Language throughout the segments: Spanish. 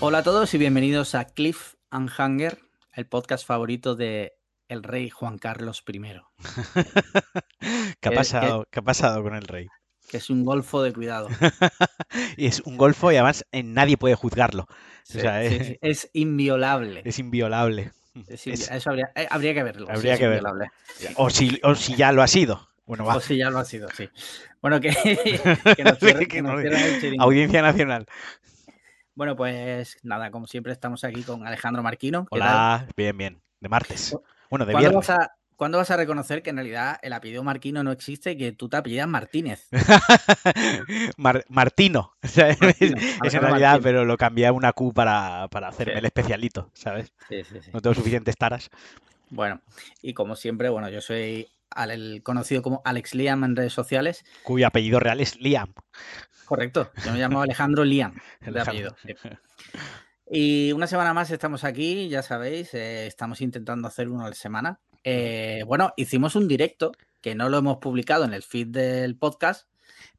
Hola a todos y bienvenidos a Cliff and Hanger, el podcast favorito de el rey Juan Carlos I. ¿Qué ha, pasado, ¿Qué ha pasado con el rey? Que es un golfo de cuidado. y es un golfo y además eh, nadie puede juzgarlo. Sí, o sea, sí, es, sí, es inviolable. es inviolable. Es invi- Es- Eso habría, eh, habría que verlo. Habría que verlo. o, si, o si ya lo ha sido. Bueno, va. O si ya lo ha sido, sí. Bueno, que, que nos cierren- Que nos no-. Audiencia Nacional. Bueno, pues nada, como siempre estamos aquí con Alejandro Marquino. Hola, bien, bien. De martes. Bueno, de ¿Cuándo viernes. vas, a, cuándo vas a reconocer que en realidad el apellido Marquino no existe y que tú te apellidas Martínez? Mar- Martino. O sea, es- Martino, es, en realidad, pero lo cambié a una Q para, para hacerme Sí. el especialito, ¿sabes? Sí, sí, sí. No tengo suficientes taras. Bueno, y como siempre, bueno, yo soy al- el conocido como Alex Liam en redes sociales. Cuyo apellido real es Liam. Correcto, yo me llamo Alejandro Liam, de apellido. sí. Y una semana más estamos aquí, ya sabéis, eh, estamos intentando hacer uno a la semana. Eh, bueno, hicimos un directo que no lo hemos publicado en el feed del podcast,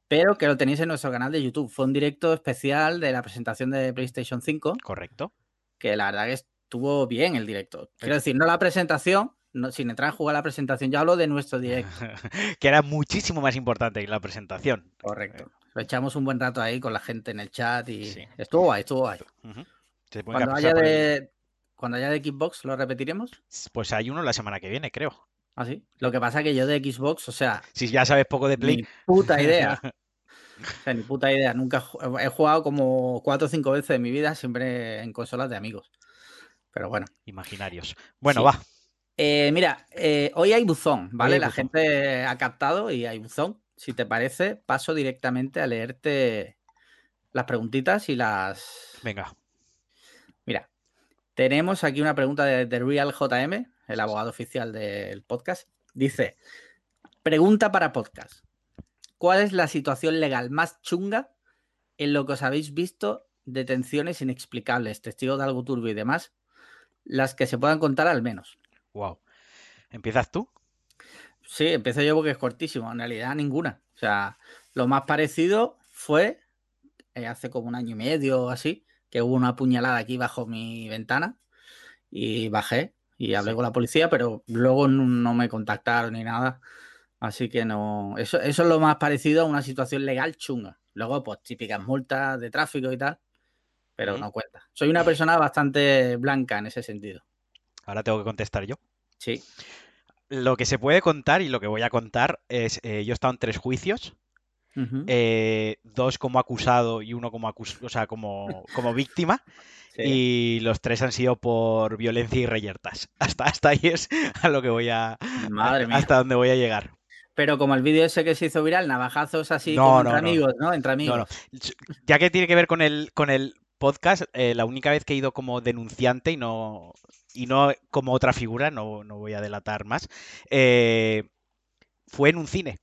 pero que lo tenéis en nuestro canal de YouTube. Fue un directo especial de la presentación de PlayStation 5, Correcto. que la verdad que estuvo bien el directo. Quiero decir, no la presentación, no, sin entrar en jugar la presentación, ya hablo de nuestro directo. que era muchísimo más importante que la presentación. Correcto. Lo echamos un buen rato ahí con la gente en el chat y Sí. estuvo guay, estuvo guay. Cuando haya el- de cuando haya de Xbox lo repetiremos. Pues hay uno la semana que viene, creo. Así. Lo que pasa que yo de Xbox, o sea, Si ya sabes poco de Play. ni puta idea. O sea, ni puta idea. Nunca he ju- he jugado como cuatro o cinco veces en mi vida, siempre en consolas de amigos. Pero bueno. Imaginarios. Bueno, Sí. va. Eh, mira, eh, hoy hay buzón, ¿vale? hay La buzón. gente ha captado y hay buzón. Si te parece, paso directamente a leerte las preguntitas y las. Venga. Mira, tenemos aquí una pregunta de, de Real JM, el abogado oficial del podcast. Dice: Pregunta para podcast. ¿Cuál es la situación legal más chunga en lo que os habéis visto? Detenciones inexplicables, testigos de algo turbio y demás, las que se puedan contar al menos. Wow. ¿Empiezas tú? Sí, empiezo yo porque es cortísimo. En realidad, ninguna. O sea, lo más parecido fue eh, hace como un año y medio o así, que hubo una puñalada aquí bajo mi ventana y bajé y hablé Sí. con la policía, pero luego no, no me contactaron ni nada. Así que no. Eso, eso es lo más parecido a una situación legal chunga. Luego, pues típicas multas de tráfico y tal, pero no cuenta. Soy una persona bastante blanca en ese sentido. Ahora tengo que contestar yo. Sí. Lo que se puede contar y lo que voy a contar es, eh, yo he estado en tres juicios, eh, dos como acusado y uno como acus o sea, como, como víctima, Sí. y los tres han sido por violencia y reyertas. Hasta, hasta ahí es a lo que voy a, Madre mía. hasta donde voy a llegar. Pero como el vídeo ese que se hizo viral, navajazos así No, como no, entre no. amigos, ¿no? Entre amigos. Ya que tiene que ver con el, con el podcast, eh, la única vez que he ido como denunciante y no, y no como otra figura, no, no voy a delatar más, eh, fue en un cine.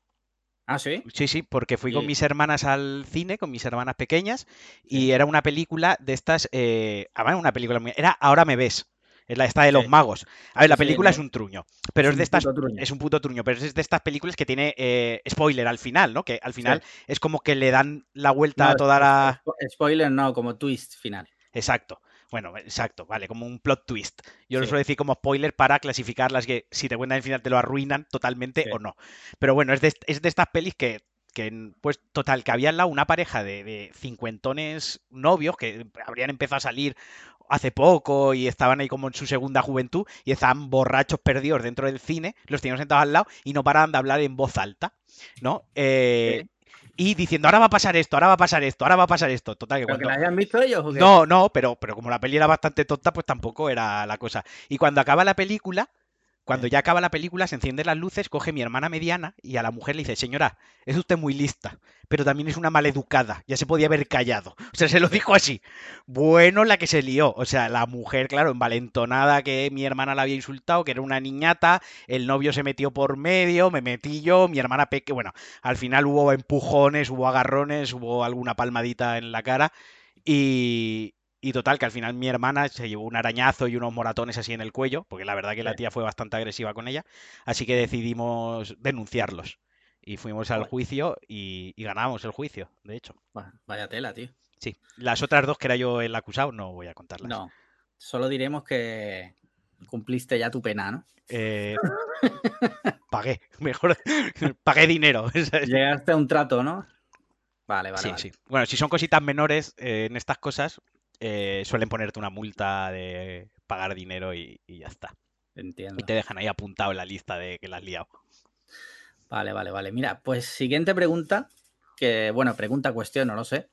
Ah, sí. Sí, sí, porque fui con mis hermanas al cine, con mis hermanas pequeñas, y Sí. era una película de estas, eh, además una película muy... Era Ahora me ves, es la esta de los Sí. magos. A ver, la sí, película es un truño, pero es, de estas... Es un puto truño, pero es de estas películas que tiene eh, spoiler al final, ¿no? Que al final es como que le dan la vuelta No, a toda la... Spoiler, no, como twist final. Exacto. Bueno, exacto, vale, como un plot twist. Yo lo suelo decir como spoiler para clasificar las que si te cuentan el final te lo arruinan totalmente o no. Pero bueno, es de, es de estas pelis que, que, pues total, que había al lado una pareja de, de cincuentones novios que habrían empezado a salir hace poco y estaban ahí como en su segunda juventud y estaban borrachos perdidos dentro del cine, los tenían sentados al lado y no paraban de hablar en voz alta, ¿no? Eh, Y diciendo, ahora va a pasar esto, ahora va a pasar esto, ahora va a pasar esto. Total, que ¿Pero que cuando... la hayan visto ellos o qué? No, no, pero, pero como la peli era bastante tonta, pues tampoco era la cosa. Y cuando acaba la película, cuando ya acaba la película, se encienden las luces, coge mi hermana mediana y a la mujer le dice, señora, es usted muy lista, pero también es una maleducada, ya se podía haber callado. O sea, se lo dijo así. Bueno, la que se lió. O sea, la mujer, claro, envalentonada que mi hermana la había insultado, que era una niñata, el novio se metió por medio, me metí yo, mi hermana peque, bueno, al final hubo empujones, hubo agarrones, hubo alguna palmadita en la cara y, y total, que al final mi hermana se llevó un arañazo y unos moratones así en el cuello, porque la verdad que la tía fue bastante agresiva con ella, así que decidimos denunciarlos. Y fuimos al juicio y, y ganamos el juicio, de hecho. Vaya tela, tío. Sí, las otras dos que era yo el acusado no voy a contarlas. No, solo diremos que cumpliste ya tu pena, ¿no? Eh, pagué, mejor, pagué dinero. Llegaste a un trato, ¿no? Vale, vale. Sí, vale. sí. Bueno, si son cositas menores eh, en estas cosas, eh, suelen ponerte una multa de pagar dinero y, y ya está. Entiendo. Y te dejan ahí apuntado en la lista de que la has liado. Vale, vale, vale. Mira, pues siguiente pregunta, que bueno, pregunta, cuestión, no lo sé,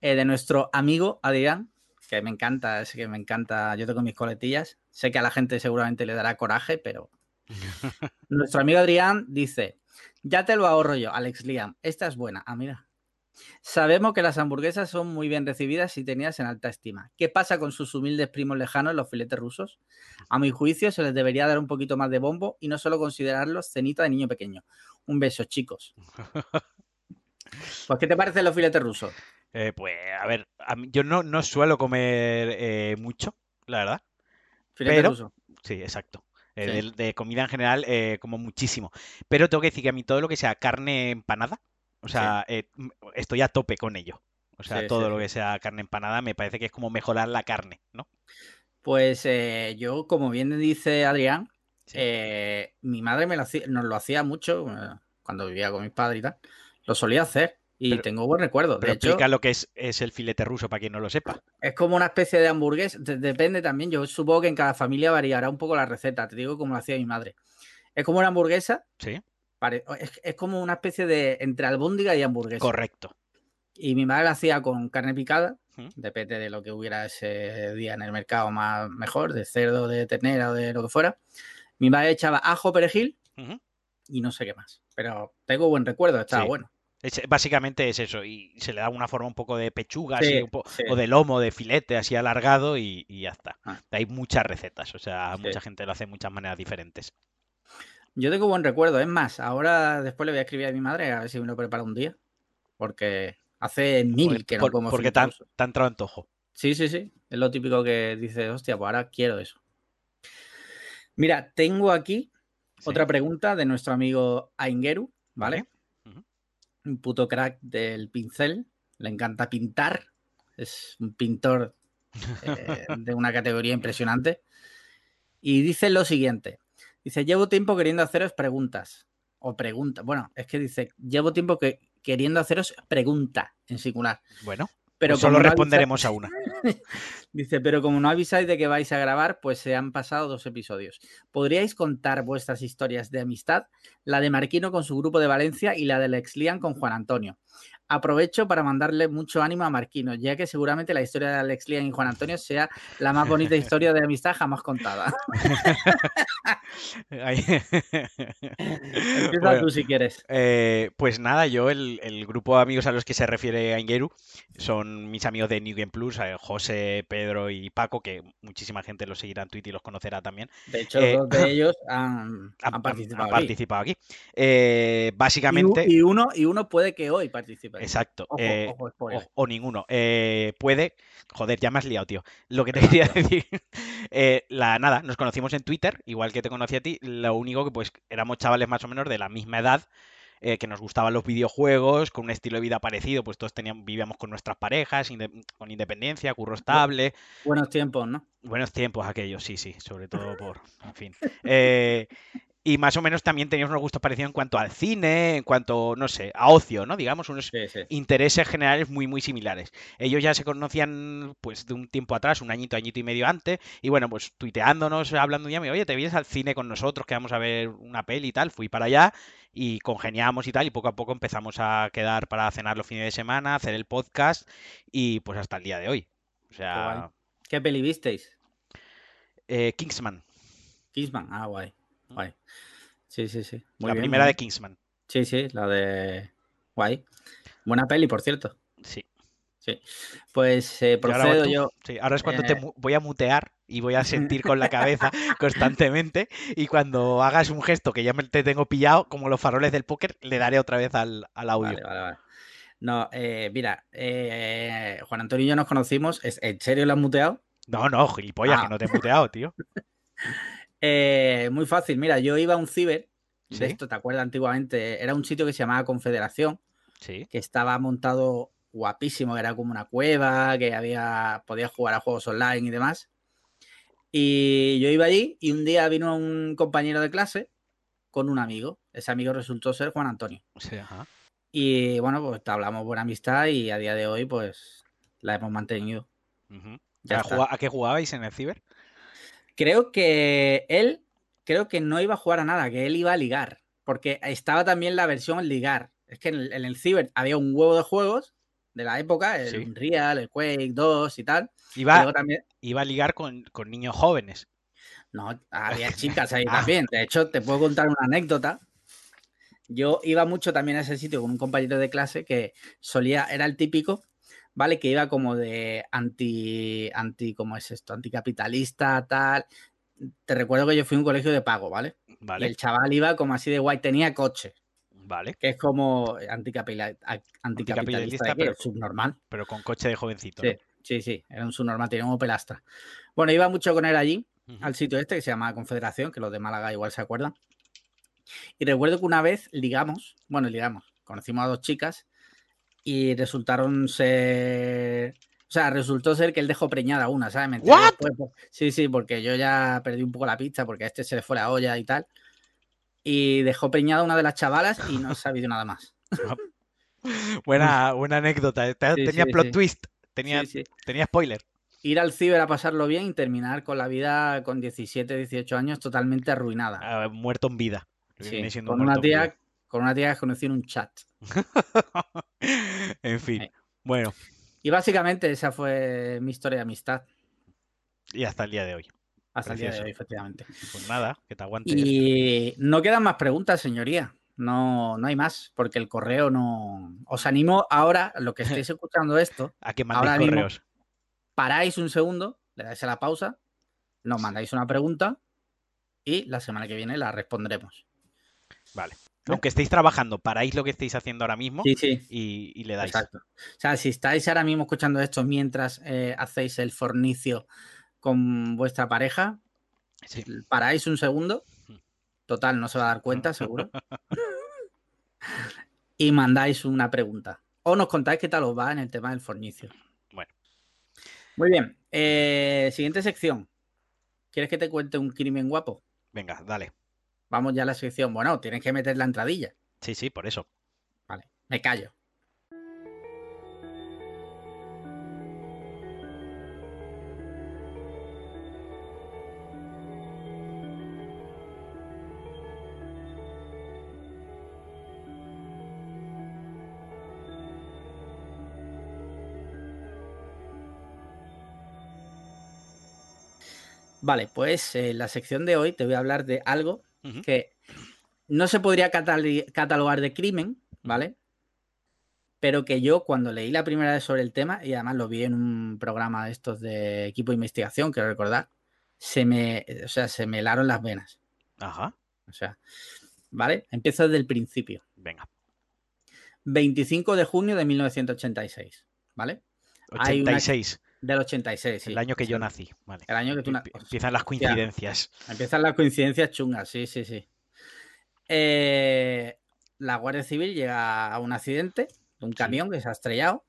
eh, de nuestro amigo Adrián, que me encanta, es que me encanta, yo tengo mis coletillas, sé que a la gente seguramente le dará coraje, pero nuestro amigo Adrián dice, ya te lo ahorro yo, Alex Liam, esta es buena, ah, mira. Sabemos que las hamburguesas son muy bien recibidas y tenidas en alta estima. ¿Qué pasa con sus humildes primos lejanos, los filetes rusos? A mi juicio, se les debería dar un poquito más de bombo y no solo considerarlos cenita de niño pequeño. Un beso, chicos. Pues, ¿qué te parecen los filetes rusos? Eh, pues, a ver, a mí- yo no, no suelo comer eh, mucho, la verdad. Filetes Pero- rusos. Sí, exacto. Eh, Sí. de, de comida en general, como muchísimo. Pero tengo que decir que a mí todo lo que sea carne empanada, o sea, eh, estoy a tope con ello. O sea, Sí, todo sí, lo que sea carne empanada me parece que es como mejorar la carne, ¿no? Pues eh, yo, como bien dice Adrián, eh, mi madre me lo hacía- nos lo hacía mucho cuando vivía con mis padres y tal. Lo solía hacer y Pero- tengo buen recuerdo. De Pero hecho, explica lo que es, es el filete ruso para quien no lo sepa. es como una especie de hamburguesa. de- depende también. Yo supongo que en cada familia variará un poco la receta. Te digo como lo hacía mi madre. Es como una hamburguesa. Sí, Es, es como una especie de entre albóndiga y hamburguesa. correcto. Y mi madre la hacía con carne picada, Mm. depende de lo que hubiera ese día en el mercado más mejor, de cerdo, de ternera o de lo que fuera. Mi madre echaba ajo, perejil y no sé qué más. Pero tengo buen recuerdo, estaba Sí. bueno. Es- básicamente es eso, y se le da una forma un poco de pechuga, Sí, así, un po- sí. o de lomo, de filete, así alargado, y, y ya está. Ah. Hay muchas recetas, o sea, mucha gente lo hace de muchas maneras diferentes. Yo tengo buen recuerdo. Es más, ahora después le voy a escribir a mi madre a ver si me lo prepara un día. Porque hace mil Porque, que no por- como porque te ha entrado antojo. Sí, sí, sí. Es lo típico que dice, hostia, pues ahora quiero eso. Mira, tengo aquí Sí. otra pregunta de nuestro amigo Aingeru, ¿vale? Un puto crack del pincel. Le encanta pintar. Es un pintor eh, de una categoría impresionante. Y dice lo siguiente. Dice, llevo tiempo queriendo haceros preguntas. O preguntas. Bueno, es que dice, llevo tiempo que, queriendo haceros pregunta en singular. Bueno, Pero pues solo avisa- responderemos a una. Dice, pero como no avisáis de que vais a grabar, pues se han pasado dos episodios. ¿Podríais contar vuestras historias de amistad? La de Marquino con su grupo de Valencia y la del Exlian con Juan Antonio. Aprovecho para mandarle mucho ánimo a Marquino, ya que seguramente la historia de Alex Lian y Juan Antonio sea la más bonita historia de amistad jamás contada. Empieza Bueno, tú si quieres. eh, pues nada, yo el, el grupo de amigos a los que se refiere Aingeru son mis amigos de New Game Plus, eh, José, Pedro y Paco, que muchísima gente los seguirá en Twitter y los conocerá también. De hecho, eh, dos de ellos han, Han, han han- participado. han aquí. participado aquí. Eh, Y básicamente, Y, uno, y uno puede que hoy participe. Exacto. Ojo, eh, ojo, spoiler. o, o ninguno. Eh, puede. Joder, ya me has liado, tío. Lo que te quería decir. eh, la, nada, nos conocimos en Twitter, igual que te conocí a ti. Lo único que, pues, éramos chavales más o menos de la misma edad. eh, que nos gustaban los videojuegos, con un estilo de vida parecido, pues todos teníamos, vivíamos con nuestras parejas, inde- con independencia, curro estable, Buenos tiempos, ¿no? Buenos tiempos aquellos, sí, sí, sobre todo por, en fin. Eh, y más o menos también teníamos unos gustos parecidos en cuanto al cine, en cuanto, no sé, a ocio, ¿no? Digamos, unos Sí, sí. intereses generales muy, muy similares. Ellos ya se conocían, pues, de un tiempo atrás, un añito, añito y medio antes, y bueno, pues, tuiteándonos, hablando un día, me, oye, ¿te vienes al cine con nosotros, que vamos a ver una peli y tal? Fui para allá y congeniamos y tal, y poco a poco empezamos a quedar para cenar los fines de semana, hacer el podcast, y pues hasta el día de hoy. O sea, ¿Qué peli visteis? eh, Kingsman. Kissman. Ah, guay. Guay. Sí, sí, sí. Muy la bien, primera de. Kingsman. Sí, sí, la de. Guay. Buena peli, por cierto. Sí. Sí. Pues eh, ahora procedo yo. sí, ahora es cuando te eh, voy a mutear y voy a sentir con la cabeza constantemente. Y cuando hagas un gesto que ya me te tengo pillado, como los faroles del póker, le daré otra vez al, al audio. Vale, vale, vale. No, eh, mira, eh, Juan Antonio y yo nos conocimos. ¿Es- ¿En serio lo has muteado? No, no, gilipollas, Ah. que no te he muteado, tío. Eh, muy fácil. Mira, yo iba a un ciber. Sí. De esto, ¿te acuerdas antiguamente? Era un sitio que se llamaba Confederación, Sí. que estaba montado guapísimo, que era como una cueva, que había, podías jugar a juegos online y demás. Y yo iba allí y un día vino un compañero de clase con un amigo. Ese amigo resultó ser Juan Antonio. Sí, ajá. Y bueno, pues hablamos buena amistad y a día de hoy pues la hemos mantenido. Ujú. Ya ¿A, está. juga- a qué jugabais en el ciber? Creo que él, creo que no iba a jugar a nada, que él iba a ligar, porque estaba también la versión ligar. Es que en el, en el Ciber había un huevo de juegos de la época, el Sí. Unreal, el Quake 2 y tal. Iba, también, iba a ligar con, con niños jóvenes. no, había chicas ahí Ah. también. De hecho, te puedo contar una anécdota. Yo iba mucho también a ese sitio con un compañero de clase que solía, era el típico, ¿vale? Que iba como de anti, anti, ¿cómo es esto? Anticapitalista, tal. Te recuerdo que yo fui a un colegio de pago, ¿vale? Y el chaval iba como así de guay, tenía coche, vale. que es como anticapitalista, pero- subnormal. Pero con coche de jovencito. Sí, sí, sí, era un subnormal, tenía un Opel Astra. Bueno, iba mucho con él allí, al sitio este que se llama Confederación, que los de Málaga igual se acuerdan. Y recuerdo que una vez ligamos, bueno, ligamos, conocimos a dos chicas y resultaron ser. O sea, resultó ser que él dejó preñada una, ¿sabes? ¿What? después, por- Sí, sí, porque yo ya perdí un poco la pista porque a este se le fue la olla y tal. Y dejó preñada una de las chavalas y no he sabido nada más. Buena, buena anécdota. tenía sí, plot sí. twist. Tenía, Sí, tenía spoiler. Ir al ciber a pasarlo bien y terminar con la vida con 17, 18 años totalmente arruinada. Ah, muerto en vida. Viene con una tía, con una tía que conocí en un chat. en fin. Eh. Bueno, Y básicamente esa fue mi historia de amistad y hasta el día de hoy. hasta el día de hoy, efectivamente. Pues nada, que te aguantes. Y no quedan más preguntas, señoría. No, no hay más, porque el correo no. Os animo ahora, lo que estéis escuchando esto, A que mandéis ahora mismo- correos. paráis un segundo, le dais a la pausa, nos mandáis una pregunta y la semana que viene la respondremos. Vale. Aunque estéis trabajando, paráis lo que estéis haciendo ahora mismo Sí, sí. y, y le dais. Exacto. O sea, si estáis ahora mismo escuchando esto mientras eh, hacéis el fornicio con vuestra pareja, Sí. paráis un segundo. Total, no se va a dar cuenta, seguro. y mandáis una pregunta. O nos contáis qué tal os va en el tema del fornicio. Bueno. Muy bien. eh, siguiente sección. ¿Quieres que te cuente un crimen guapo? Venga, dale. Vamos ya a la sección. Bueno, tienes que meter la entradilla. Sí, sí, por eso. Vale, me callo. Vale, pues en la sección de hoy te voy a hablar de algo Que no se podría catalogar de crimen, ¿vale? Pero que yo cuando leí la primera vez sobre el tema, y además lo vi en un programa de estos de equipo de investigación, quiero recordar, se me, o sea, se me helaron las venas. Ajá. O sea, ¿vale? Empiezo desde el principio. Venga. 25 de junio de 1986, ¿vale? Hay una- 86. Del 86, sí. El año que yo nací. Vale. El año que tú na- Empie- Empiezan las coincidencias. Empiezan las coincidencias chungas, sí, sí, sí. Eh, la Guardia Civil llega a un accidente de un camión que se ha estrellado,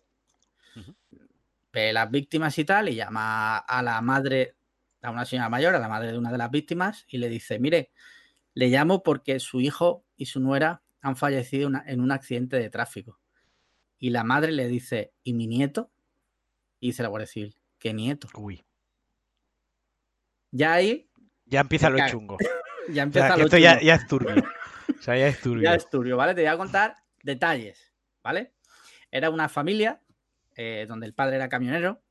ve las víctimas y tal, y llama a la madre, a una señora mayor, a la madre de una de las víctimas, y le dice, mire, le llamo porque su hijo y su nuera han fallecido una- en un accidente de tráfico. Y la madre le dice, ¿y mi nieto? Y dice la Guardia Civil, ¿qué nieto? Uy. Ya ahí, Ya empieza lo cago. chungo. ya O sea, empieza lo esto ya, chungo. ya es turbio. O sea, ya es turbio. Ya es turbio, ¿vale? Te voy a contar detalles, ¿vale? Era una familia eh, donde el padre era camionero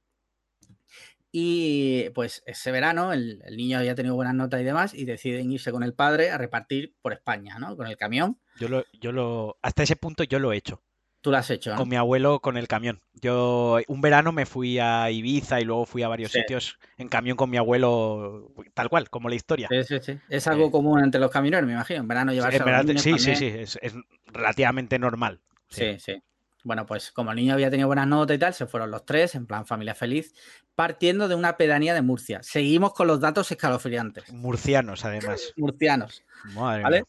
y pues ese verano el, el niño había tenido buenas notas y demás y deciden irse con el padre a repartir por España, ¿no? Con el camión. Yo lo, yo lo, hasta ese punto yo lo he hecho. Tú lo has hecho, ¿no? Con mi abuelo con el camión. Yo un verano me fui a Ibiza y luego fui a varios Sí. sitios en camión con mi abuelo, tal cual, como la historia. Sí, sí, sí. Es algo Eh. común entre los camioneros, me imagino. En verano llevarse En a los verdad, niños sí, sí, sí, es, es relativamente normal. Sí, sí. Bueno, pues como el niño había tenido buenas notas y tal, se fueron los tres, en plan familia feliz, partiendo de una pedanía de Murcia. Seguimos con los datos escalofriantes. Murcianos, además. Murcianos. Madre ¿Vale? mía.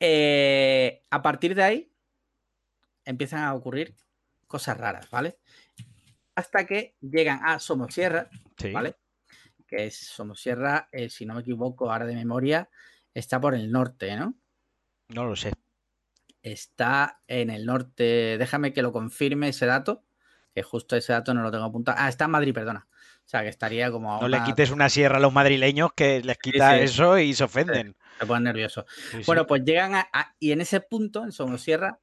Eh, a partir de ahí empiezan a ocurrir cosas raras, ¿vale? Hasta que llegan a Somosierra, Sí. ¿vale? Que es Somosierra, eh, si no me equivoco, ahora de memoria, está por el norte, ¿no? No lo sé. Está en el norte, déjame que lo confirme ese dato, que justo ese dato no lo tengo apuntado. Ah, está en Madrid, perdona. O sea, que estaría como... No le quites una sierra a los madrileños que les quita sí. eso y se ofenden. Se ponen nerviosos. Sí. Bueno, pues llegan a, a- Y en ese punto, en Somosierra,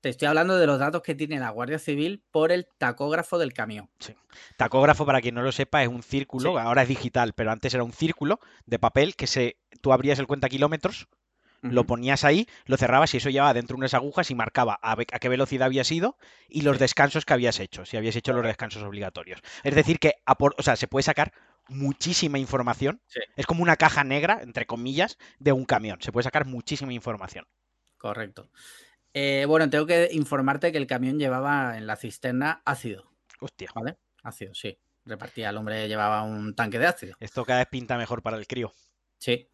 te estoy hablando de los datos que tiene la Guardia Civil por el tacógrafo del camión. Tacógrafo, para quien no lo sepa, es un círculo, Sí. ahora es digital, pero antes era un círculo de papel que se, tú abrías el cuenta kilómetros, lo ponías ahí, lo cerrabas y eso llevaba dentro unas agujas y marcaba a, qué velocidad habías ido y los Sí. descansos que habías hecho, si habías hecho los descansos obligatorios. Es decir, que o sea, se puede sacar muchísima información. Sí. Es como una caja negra, entre comillas, de un camión. Se puede sacar muchísima información. Correcto. Eh, bueno, tengo que informarte que el camión llevaba en la cisterna ácido, Hostia, ¿vale? Ácido, sí. Repartía, el hombre llevaba un tanque de ácido. esto cada vez pinta mejor para el crío. Sí.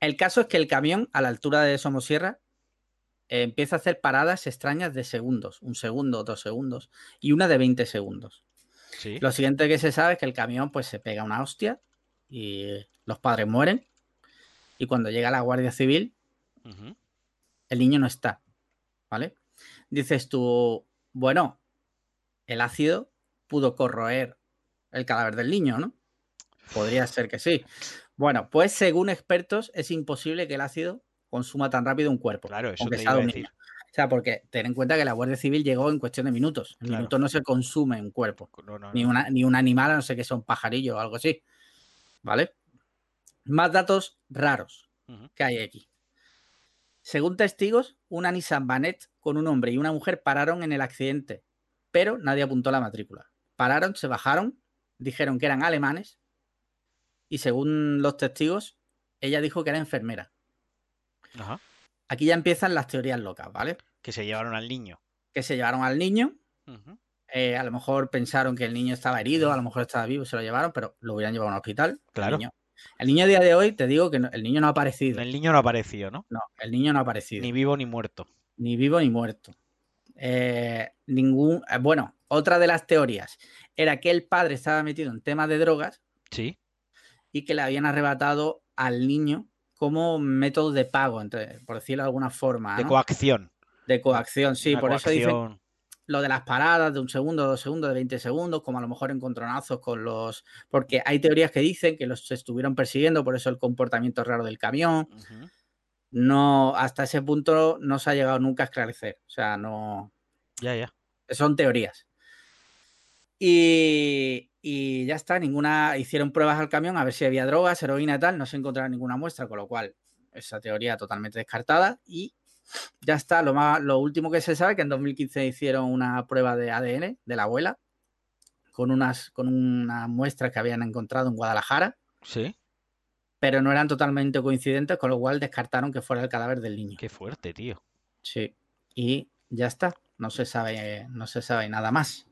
El caso es que el camión, a la altura de Somosierra, eh, empieza a hacer paradas extrañas de segundos. Un segundo, dos segundos. Y una de 20 segundos. Sí. Lo siguiente que se sabe es que el camión pues se pega una hostia y los padres mueren. Y cuando llega la Guardia Civil, el niño no está. ¿Vale? Dices tú, bueno, el ácido pudo corroer el cadáver del niño, ¿no? Podría ser que sí. Bueno, pues según expertos, es imposible que el ácido consuma tan rápido un cuerpo. Claro, eso te iba a decir. O sea, porque ten en cuenta que la Guardia Civil llegó en cuestión de minutos. En Claro. minutos no se consume un cuerpo. No, no, Ni, no. una, ni un animal, a no sé que sea un pajarillo o algo así. ¿Vale? Más datos raros que hay aquí. Según testigos, una Nissan Banet con un hombre y una mujer pararon en el accidente, pero nadie apuntó la matrícula. Pararon, se bajaron, dijeron que eran alemanes y según los testigos, ella dijo que era enfermera. Ajá. Aquí ya empiezan las teorías locas, ¿vale? Que se llevaron al niño. Que se llevaron al niño, eh, a lo mejor pensaron que el niño estaba herido, a lo mejor estaba vivo, se lo llevaron, pero lo hubieran llevado a un hospital. El Claro. niño- El niño, a día de hoy, te digo que no- el niño no ha aparecido. El niño no ha aparecido, ¿no? No, el niño no ha aparecido. Ni vivo ni muerto. ni vivo ni muerto. Eh, ningún. eh, Bueno, otra de las teorías era que el padre estaba metido en temas de drogas Sí. y que le habían arrebatado al niño como método de pago, entre- por decirlo de alguna forma. De coacción. De coacción, sí. Una por eso dicen. Lo de las paradas de un segundo, dos segundos, de 20 segundos, como a lo mejor encontronazos con los. Porque hay teorías que dicen que los estuvieron persiguiendo, por eso el comportamiento raro del camión. No, hasta ese punto no se ha llegado nunca a esclarecer. O sea, no. Ya, ya. son teorías. Y, y ya está, ninguna. Hicieron pruebas al camión a ver si había drogas, heroína y tal, no se encontraron ninguna muestra, con lo cual esa teoría totalmente descartada. Y ya está, lo, más, lo último que se sabe que en 2015 hicieron una prueba de ADN de la abuela con unas, con unas muestras que habían encontrado en Guadalajara, Sí. pero no eran totalmente coincidentes, con lo cual descartaron que fuera el cadáver del niño. Qué fuerte, tío. Sí. Y ya está. No se sabe, no se sabe nada más.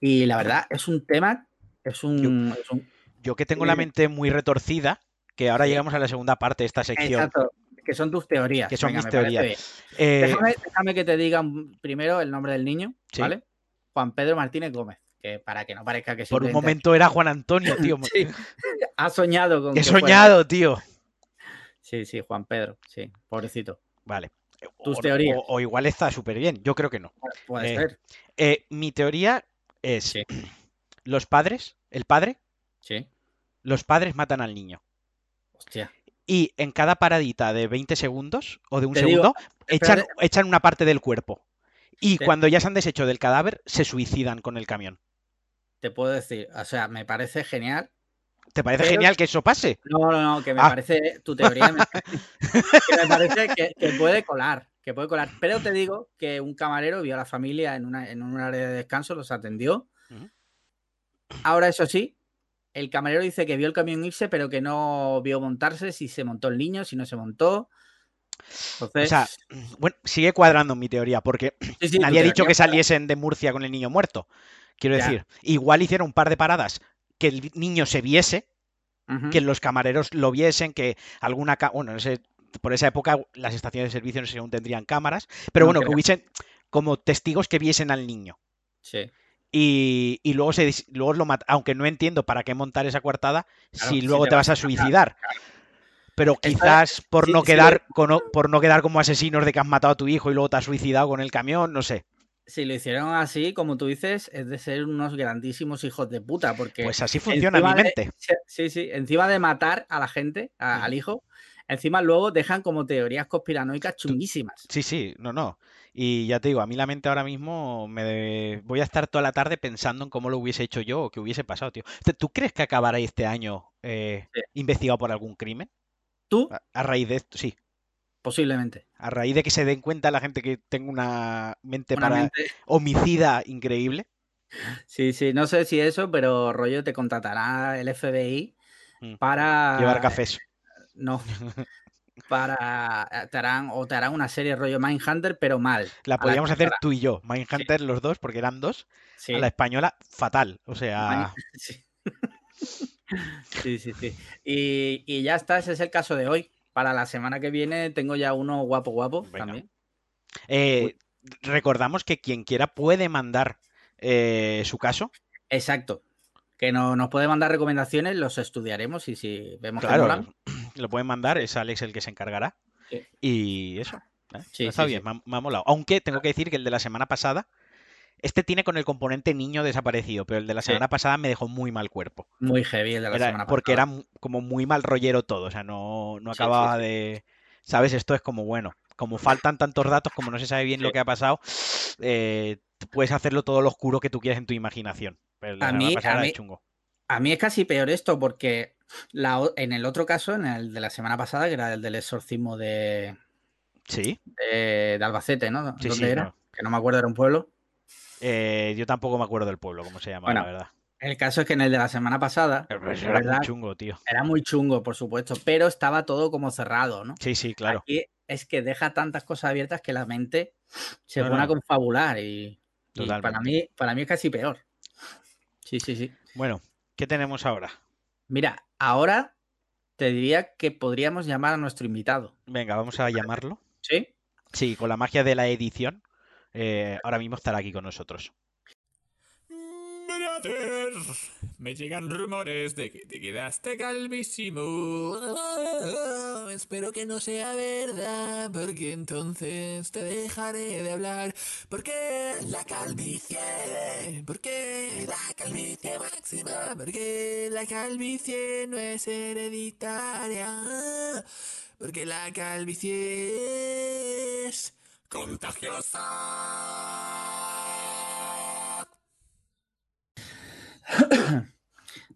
Y la verdad, es un tema. Es un. es un- Yo que tengo la mente muy retorcida, que ahora llegamos a la segunda parte de esta sección. exacto. Que son tus teorías. Que son Venga, mis teorías. Eh, Déjame, déjame que te diga primero el nombre del niño, Sí. ¿vale? Juan Pedro Martínez Gómez. Que para que no parezca que por un momento era Juan Antonio, tío. Sí, ha soñado con. He que fuera- soñado, tío. Sí, sí, Juan Pedro. Sí, pobrecito. Vale. Tus O- teorías. O, o igual está súper bien. Yo creo que no. Puede Eh, ser. Eh, mi teoría es: Sí. los padres, el padre, Sí. los padres matan al niño. Hostia. Y en cada paradita de 20 segundos o de un Te segundo, digo, echan, echan una parte del cuerpo. Y Te- cuando ya se han deshecho del cadáver, se suicidan con el camión. Te puedo decir, o sea, me parece genial ¿Te parece Pero- genial que eso pase? No, no, no, que me Ah. parece tu teoría, me, que me parece que, que puede colar, que puede colar. Pero te digo que un camarero vio a la familia en, una, en un área de descanso, los atendió. Ahora, eso sí, el camarero dice que vio el camión irse, pero que no vio montarse, si se montó el niño, si no se montó. Entonces, O sea, bueno, sigue cuadrando mi teoría, porque sí, sí, nadie ha dicho teoría- que saliesen de Murcia con el niño muerto. Quiero Ya. decir, igual hicieron un par de paradas que el niño se viese, que los camareros lo viesen, que alguna... Bueno, ese- por esa época las estaciones de servicio no sé si aún tendrían cámaras, pero No bueno, que hubiesen como testigos que viesen al niño. Sí. Y, y luego, se, luego lo mata. Aunque no entiendo para qué montar esa coartada Claro, si si luego te te vas vas a suicidar. Pero Esta- quizás por sí, no sí, quedar por no quedar como asesinos de que has matado a tu hijo y luego te has suicidado con el camión, no sé. Si lo hicieron así, como tú dices, es de ser unos grandísimos hijos de puta, porque Pues así funciona mi de- mente. sí, sí, encima de matar a la gente, a- Ujú. al hijo, encima luego dejan como teorías conspiranoicas chunguísimas. Sí, sí, no, no. Y ya te digo, a mí la mente ahora mismo me voy a estar toda la tarde pensando en cómo lo hubiese hecho yo o qué hubiese pasado, tío. ¿Tú crees que acabará este año eh, Sí. investigado por algún crimen? Tú, A, a raíz de esto, sí. posiblemente. A raíz de que se den cuenta la gente que tengo una mente Una para mente- homicida increíble. Sí, sí, no sé si eso, pero rollo te contratará el FBI Mm. para Llevar cafés. No. Para eh, te harán o te harán una serie rollo Mindhunter, pero mal. La a podíamos hacer tú y yo. Mindhunter los dos, porque eran dos. Sí. A la española, fatal. O sea, Sí. sí, sí, sí. Y, y ya está, ese es el caso de hoy. Para la semana que viene tengo ya uno guapo, guapo Venga. también. eh, recordamos que quien quiera puede mandar eh, su caso. Exacto. Que no, nos puede mandar recomendaciones, los estudiaremos y si vemos que Claro, molan, lo pueden mandar, es Alex el que se encargará. Sí. Y eso. ¿eh? Sí, Está sí, bien. Me, ha, me ha molado. Aunque tengo que decir que el de la semana pasada, este tiene con el componente niño desaparecido, pero el de la semana pasada me dejó muy mal cuerpo. muy heavy el de la Era- semana porque pasada. era mu- como muy mal rollero todo, o sea, no, no acababa de... ¿Sabes? Esto es como, bueno, como faltan tantos datos, como no se sabe bien lo que ha pasado, eh, puedes hacerlo todo lo oscuro que tú quieras en tu imaginación. Pero la A mí- a era mí- chungo. A mí es casi peor esto porque la en el otro caso, en el de la semana pasada, que era el del exorcismo de, Sí, de, de Albacete, ¿no? ¿Dónde sí. era? no. Que no me acuerdo, era un pueblo. Eh, yo tampoco me acuerdo del pueblo, cómo se llama, Bueno, la verdad. El caso es que en el de la semana pasada Pero la era verdad- muy chungo, tío. era muy chungo, por supuesto, pero estaba todo como cerrado, ¿no? Sí, sí, claro. Aquí es que deja tantas cosas abiertas que la mente se No, pone a confabular y, y para mí, para mí es casi peor. Sí, sí, sí. Bueno, ¿qué tenemos ahora? Mira, ahora te diría que podríamos llamar a nuestro invitado. Venga, vamos a llamarlo. ¿Sí? Sí, con la magia de la edición, eh, ahora mismo estará aquí con nosotros. Me llegan rumores de que te quedaste calvísimo. Espero que no sea verdad, porque entonces te dejaré de hablar. Porque la calvicie, porque la calvicie máxima, porque la calvicie no es hereditaria, porque la calvicie es contagiosa.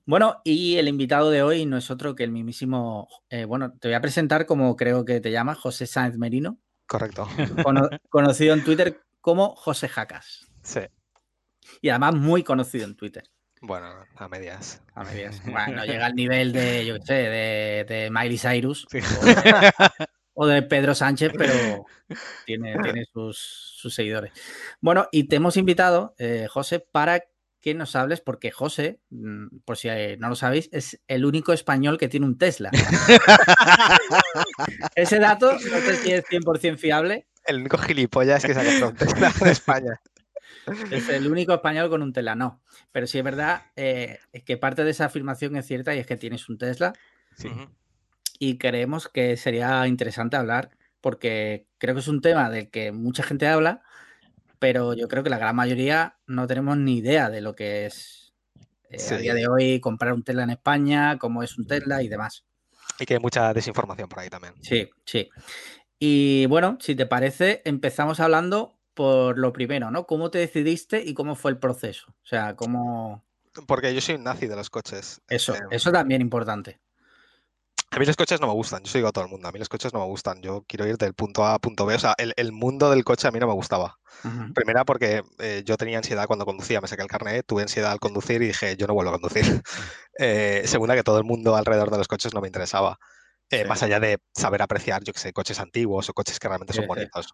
Bueno, y el invitado de hoy no es otro que el mismísimo. eh, bueno, te voy a presentar como creo que te llamas, José Sáenz Merino, Correcto. cono- conocido en Twitter como José Jacas. Sí. Y además muy conocido en Twitter. Bueno, a medias. A medias. Bueno, llega al nivel de, yo qué sé, de, de Miley Cyrus Sí. o, de, o de Pedro Sánchez, pero tiene, tiene sus, sus seguidores. Bueno, y te hemos invitado, eh, José, para que nos hables, porque José, mm, por si eh, no lo sabéis, es el único español que tiene un Tesla. Ese dato, no sé si es 100% fiable, El único gilipollas que se ha un Tesla de España. es el único español con un Tesla, no. Pero sí es verdad eh, que parte de esa afirmación es cierta y es que tienes un Tesla. Sí. Y creemos que sería interesante hablar porque creo que es un tema del que mucha gente habla, pero yo creo que la gran mayoría no tenemos ni idea de lo que es eh, a día de hoy comprar un Tesla en España, cómo es un Tesla y demás. Y que hay mucha desinformación por ahí también. Sí, sí. Y bueno, si te parece, empezamos hablando por lo primero, ¿no? ¿Cómo te decidiste y cómo fue el proceso? O sea, cómo... Porque yo soy un nazi de los coches. Eso, Eh, eso también importante. A mí los coches no me gustan, yo soy digo a todo el mundo, a mí los coches no me gustan, yo quiero ir del punto A a punto B, o sea, el, el mundo del coche a mí no me gustaba. Primera porque eh, yo tenía ansiedad cuando conducía, me saqué el carnet, tuve ansiedad al conducir y dije, yo no vuelvo a conducir. Eh, segunda que todo el mundo alrededor de los coches no me interesaba, Eh, Sí. más allá de saber apreciar, yo que sé, coches antiguos o coches que realmente son sí. bonitos.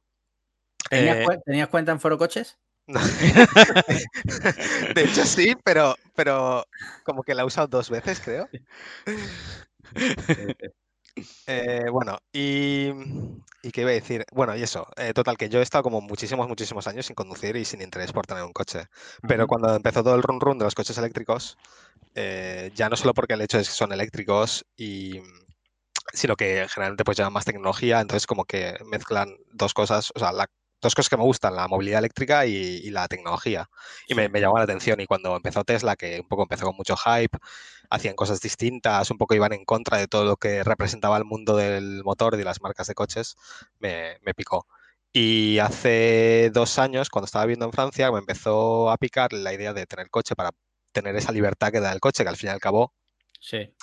¿Tenías, cuen- tenías cuenta en Foro Coches? De hecho sí, pero, pero como que la he usado dos veces, creo. Eh, bueno, y, y qué iba a decir. Bueno, y eso, eh, total, que yo he estado como muchísimos, muchísimos años sin conducir y sin interés por tener un coche. Pero cuando empezó todo el run run de los coches eléctricos, eh, ya no solo porque el hecho es que son eléctricos y sino que generalmente pues llevan más tecnología, entonces como que mezclan dos cosas, o sea, la- dos cosas que me gustan, la movilidad eléctrica y, y la tecnología. Y me llamó la atención y cuando empezó Tesla, que un poco empezó con mucho hype, hacían cosas distintas, un poco iban en contra de todo lo que representaba el mundo del motor y de las marcas de coches, me, me picó. Y hace dos años, cuando estaba viviendo en Francia, me empezó a picar la idea de tener coche para tener esa libertad que da el coche, que al fin y al cabo Sí.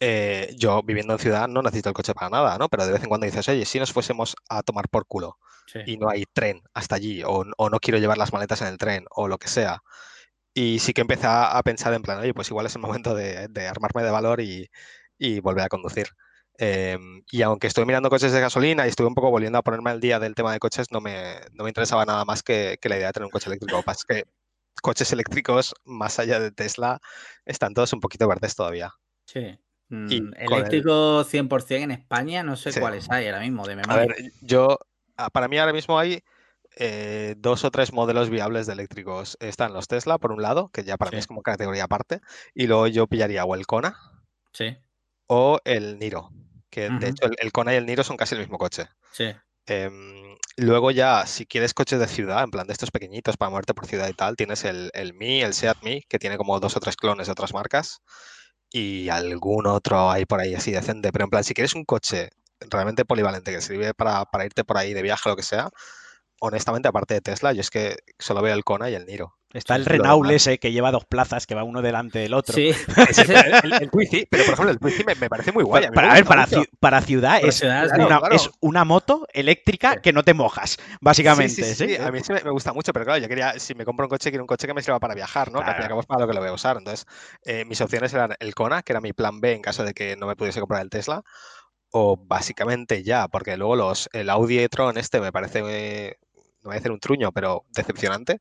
Eh, yo viviendo en ciudad no necesito el coche para nada, ¿no? Pero de vez en cuando dices, oye, si nos fuésemos a tomar por culo Sí. y no hay tren hasta allí, o, o no quiero llevar las maletas en el tren, o lo que sea. Y sí que empecé a, pensar en plan, oye, pues igual es el momento de, de armarme de valor y, y volver a conducir. Em, y aunque estoy mirando coches de gasolina y estuve un poco volviendo a ponerme al día del tema de coches, no me, no me interesaba nada más que, que la idea de tener un coche eléctrico. Pasa es que coches eléctricos, más allá de Tesla, están todos un poquito verdes todavía. Sí. Y Mm, con el- eléctrico 100% en España, no sé Sí. cuáles hay ahora mismo, de A memoria. ver, yo, ah, para mí ahora mismo hay eh, dos o tres modelos viables de eléctricos. Están los Tesla, por un lado, que ya para mí es como categoría aparte, y luego yo pillaría o el Kona Sí, o el Niro, que de hecho el, el Kona y el Niro son casi el mismo coche. sí. Em, luego ya, si quieres coches de ciudad, en plan de estos pequeñitos para moverte por ciudad y tal, tienes el, el Mi, el Seat Mi, que tiene como dos o tres clones de otras marcas, y algún otro hay por ahí así decente. Pero en plan, si quieres un coche realmente polivalente que sirve para, para irte por ahí de viaje o lo que sea, honestamente, aparte de Tesla, yo es que solo veo el Kona y el Niro. Está el Renault ese que lleva dos plazas, que va uno delante del otro. Sí, el, el Twizy, pero por ejemplo, el Twizy me, me parece muy guay. a Para, a ver, para, ci- para ciudad Para es, ciudad, una, claro, claro. es una moto eléctrica Sí. que no te mojas, básicamente. Sí, sí, sí, ¿sí? a mí sí me, me gusta mucho, pero claro, yo quería, si me compro un coche, quiero un coche que me sirva para viajar, ¿no? Que al fin y al Claro. cabo es para lo que lo voy a usar. Entonces, eh, mis opciones eran el Kona, que era mi plan B en caso de que no me pudiese comprar el Tesla, o básicamente ya, porque luego los, el Audi e-tron este me parece, eh, no voy a decir un truño, pero decepcionante.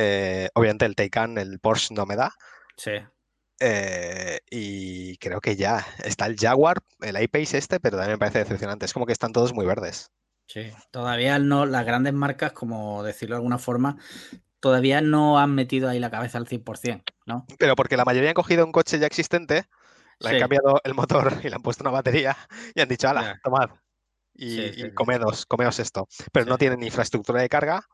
Eh, obviamente el Taycan, el Porsche no me da. sí. Eh, y creo que ya está el Jaguar, el I-Pace este, pero también me parece decepcionante. Es como que están todos muy verdes. Sí, todavía no, las grandes marcas, como decirlo de alguna forma, todavía no han metido ahí la cabeza al 100%, ¿no? Pero porque la mayoría han cogido un coche ya existente, le han cambiado el motor y le han puesto una batería y han dicho, ala, tomad. Y, Sí, y sí, comedos, comeos esto. Pero no tienen infraestructura de carga,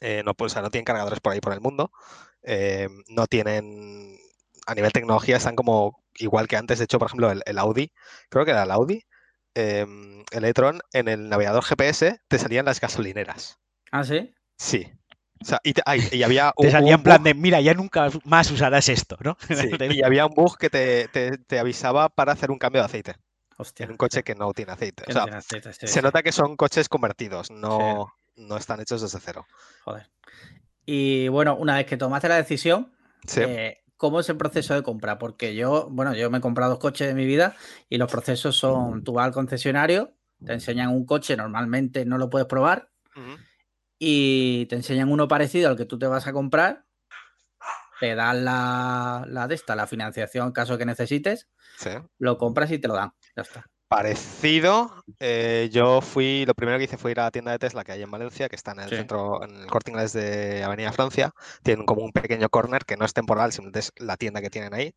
eh, no, pues, o sea, no tienen cargadores por ahí por el mundo, eh, no tienen, a nivel tecnología están como igual que antes, de hecho, por ejemplo, el, el Audi, creo que era el Audi, em, el e-tron, en el navegador GPS te salían las gasolineras. Ah, sí. Sí. O sea, y, te- ay, y había Te salía un en plan bug- de, mira, ya nunca más usarás esto, ¿no? Sí, y había un bug que te, te- te avisaba para hacer un cambio de aceite Hostia. en un coche que no tiene aceite. no tiene aceite, sí, se sí, nota que son coches convertidos, no, no están hechos desde cero. Joder. Y bueno, una vez que tomaste la decisión, Sí. eh, ¿cómo es el proceso de compra? Porque yo, bueno, yo me he comprado dos coches de mi vida y los procesos son, tú vas al concesionario, te enseñan un coche, normalmente no lo puedes probar, y te enseñan uno parecido al que tú te vas a comprar, te dan la, la de esta, la financiación en caso que necesites, Sí. lo compras y te lo dan. Ya está. Parecido, eh, yo fui, lo primero que hice fue ir a la tienda de Tesla que hay en Valencia, que está en el Sí. centro, en el Corte Inglés de Avenida Francia. Tienen como un pequeño corner que no es temporal, simplemente es la tienda que tienen ahí.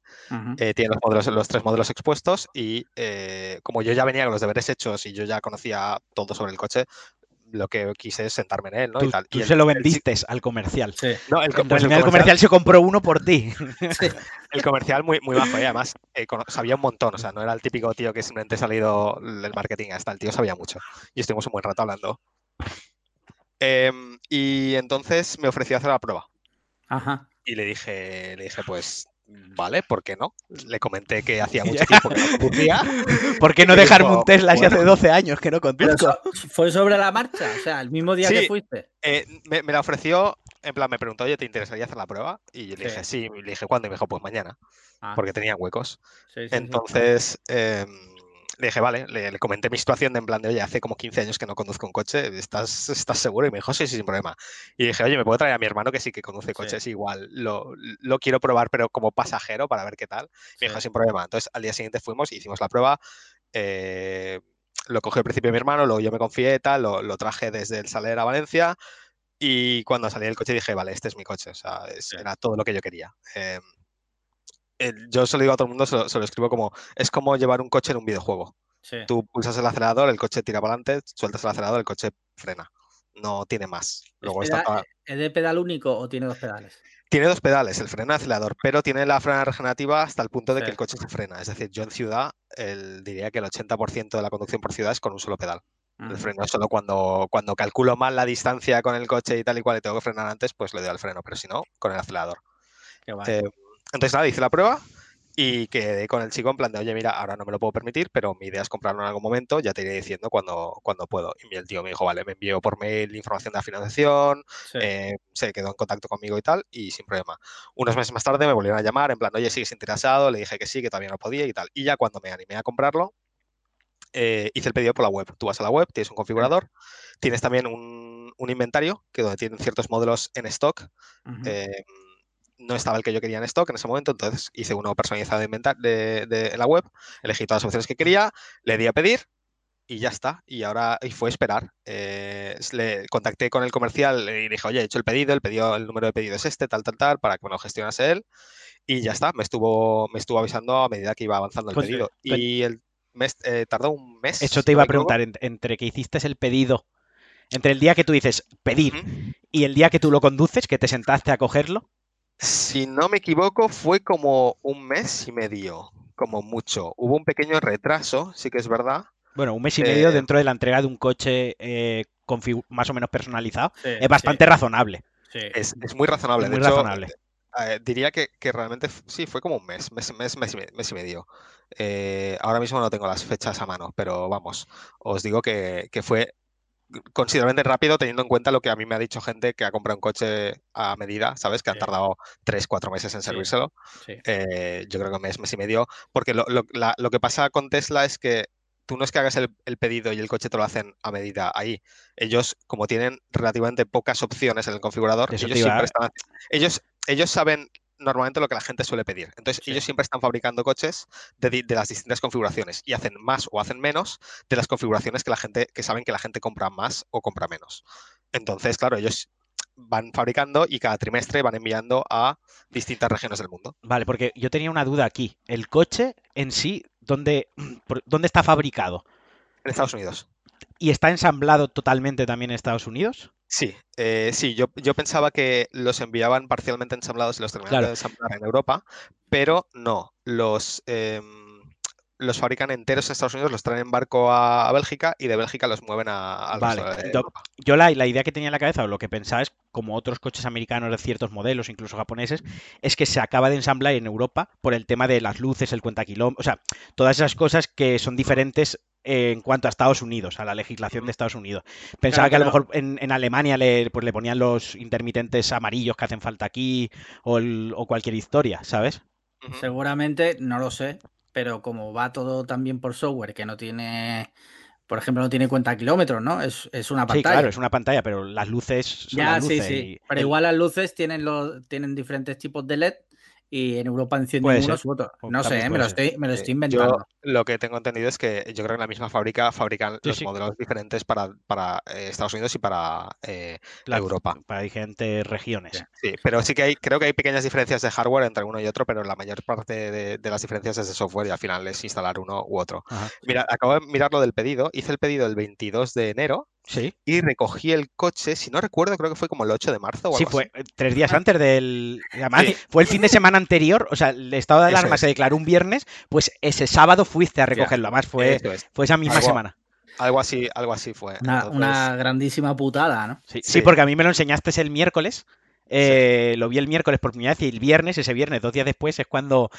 Eh, tienen los, modelos, los tres modelos expuestos y eh, como yo ya venía con los deberes hechos y yo ya conocía todo sobre el coche, lo que quise es sentarme en él, ¿no? Tú, y tal. tú Y el- se lo el vendiste al comercial. Sí. no, el, pues el realidad el comercial se compró uno por ti. sí. El comercial muy, muy bajo, y además eh, sabía un montón, o sea, no era el típico tío que simplemente ha salido del marketing, hasta el tío sabía mucho. Y estuvimos un buen rato hablando. Em, y entonces me ofreció hacer la prueba. Ajá. Y le dije, le dije, pues, vale, ¿por qué no? Le comenté que hacía mucho tiempo que no conducía. ¿Por qué no dejarme un Tesla si hace bueno. 12 años que no conduzco? fue sobre la marcha, o sea, el mismo día que fuiste. Eh, me, me la ofreció, en plan, me preguntó, oye, ¿te interesaría hacer la prueba? Y yo le Sí. dije, sí, y le dije, ¿cuándo? Y me dijo, pues mañana, Ah, porque tenía huecos. sí, sí, sí. Entonces, em, le dije, vale, le, le comenté mi situación de en plan de, oye, hace como 15 años que no conduzco un coche, ¿estás, estás seguro? Y me dijo, sí, sí, sin problema. Y dije, oye, ¿me puedo traer a mi hermano que sí que conduce Sí. coches igual? Lo, lo quiero probar, pero como pasajero para ver qué tal. Me dijo, Sí. sin problema. Entonces, al día siguiente fuimos, hicimos la prueba. eh, lo cogió al principio mi hermano, luego yo me confié, tal, lo, lo traje desde el Saler a Valencia y cuando salí del coche dije, vale, este es mi coche, o sea, es- Sí. era todo lo que yo quería. Eh, el- yo se lo digo a todo el mundo, se lo, se lo escribo como, es como llevar un coche en un videojuego. Sí. Tú pulsas el acelerador, el coche tira para adelante, sueltas el acelerador, el coche frena. No tiene más. Luego ¿Es, está toda- ¿Es de pedal único o tiene dos pedales? Tiene dos pedales, el freno y el acelerador, pero tiene la frena regenerativa hasta el punto de que el coche se frena. Es decir, yo en ciudad el- diría que el 80% de la conducción por ciudad es con un solo pedal. El freno es solo cuando, cuando calculo mal la distancia con el coche y tal y cual y tengo que frenar antes, pues le doy al freno, pero si no, con el acelerador. Qué. Eh, entonces nada, hice la prueba y quedé con el chico en plan de, oye, mira, ahora no me lo puedo permitir, pero mi idea es comprarlo en algún momento, ya te iré diciendo cuando, cuando puedo. Y el tío me dijo, vale, me envió por mail información de la financiación, Sí. eh, se quedó en contacto conmigo y tal, y sin problema. Unos meses más tarde me volvieron a llamar en plan, oye, ¿sigues interesado? Le dije que sí, que todavía no podía y tal. Y ya cuando me animé a comprarlo, eh, hice el pedido por la web. Tú vas a la web, tienes un configurador, tienes también un, un inventario que donde tienen ciertos modelos en stock. Ujú. eh, no estaba el que yo quería en stock en ese momento, entonces hice uno personalizado de, inventar- de, la web, elegí todas las opciones que quería, le di a pedir y ya está. Y ahora y fue esperar. Eh, le contacté con el comercial y dije, oye, he hecho el pedido, el pedido, el número de pedido es este, tal, tal, tal, para que me lo gestionase él. Y ya está, me estuvo, me estuvo avisando a medida que iba avanzando el Pues, pedido. pues- y el mes eh, tardó un mes. Eso te iba a preguntar, en- entre que hiciste el pedido, entre el día que tú dices pedir y el día que tú lo conduces, que te sentaste a cogerlo, Si no me equivoco, fue como un mes y medio, como mucho. Hubo un pequeño retraso, sí que es verdad. bueno, un mes y medio Eh, dentro de la entrega de un coche eh, más o menos personalizado, Sí, es bastante razonable. sí. Es, es muy razonable. Es de muy hecho, razonable. eh, diría que, que realmente sí, fue como un mes, mes, mes, mes, mes y medio. Eh, ahora mismo no tengo las fechas a mano, pero vamos, os digo que, que fue considerablemente rápido teniendo en cuenta lo que a mí me ha dicho gente que ha comprado un coche a medida, ¿sabes? Que han Sí. tardado tres, cuatro meses en servírselo. sí. Eh, yo creo que un mes, mes y medio, porque lo, lo- la- lo que pasa con Tesla es que tú no es que hagas el, el pedido y el coche te lo hacen a medida ahí. Ellos, como tienen relativamente pocas opciones en el configurador, ellos siempre están, ellos, ellos saben normalmente lo que la gente suele pedir. Entonces, Sí. ellos siempre están fabricando coches de, de las distintas configuraciones y hacen más o hacen menos de las configuraciones que la gente, que saben que la gente compra más o compra menos. Entonces, claro, ellos van fabricando y cada trimestre van enviando a distintas regiones del mundo. Vale, porque yo tenía una duda aquí. El coche en sí, ¿dónde, por- ¿dónde está fabricado? En Estados Unidos. ¿Y está ensamblado totalmente también en Estados Unidos? Sí, eh, sí, yo, yo pensaba que los enviaban parcialmente ensamblados y los terminaban Claro. de ensamblar en Europa, pero no, los, em, los fabrican enteros en Estados Unidos, los traen en barco a, a Bélgica y de Bélgica los mueven a, al Vale, Europa. Yo la, la idea que tenía en la cabeza, o lo que pensaba es, como otros coches americanos de ciertos modelos, incluso japoneses, es que se acaba de ensamblar en Europa por el tema de las luces, el cuenta kilómetros, o sea, todas esas cosas que son diferentes en cuanto a Estados Unidos, a la legislación de Estados Unidos. Pensaba Claro, que a lo mejor en, en Alemania le, pues le ponían los intermitentes amarillos que hacen falta aquí o, el- o cualquier historia, ¿sabes? Seguramente, no lo sé, pero como va todo también por software que no tiene, por ejemplo, no tiene cuenta kilómetros, ¿no? Es, es una Sí, pantalla. claro, es una pantalla, pero las luces son Ya, las sí, luces. sí. y Pero igual las luces tienen los, tienen diferentes tipos de LED y en Europa encienden unos u otros. No sé, ¿eh? me, lo estoy, me lo estoy inventando. Yo lo que tengo entendido es que yo creo que en la misma fábrica fabrican Sí, los sí. modelos diferentes para, para eh, Estados Unidos y para eh, la- Europa. Para diferentes regiones. Sí. Sí, pero sí que hay, creo que hay pequeñas diferencias de hardware entre uno y otro, pero la mayor parte de, de las diferencias es de software y al final es instalar uno u otro. Ajá. Mira, acabo de mirar lo del pedido. Hice el pedido el 22 de enero Sí. y recogí el coche, si no recuerdo, creo que fue como el 8 de marzo o Sí, algo fue así. tres días antes del. y Además, Sí. fue el fin de semana anterior, o sea, el estado de alarma es. se declaró un viernes, pues ese sábado fuiste a recogerlo. Además, fue, es. fue esa misma Algo- semana. Algo así, algo así fue. Una, Entonces, una grandísima putada, ¿no? Sí, sí, Sí. porque a mí me lo enseñaste el miércoles. eh, Lo vi el miércoles por primera vez y el viernes, ese viernes, dos días después, es cuando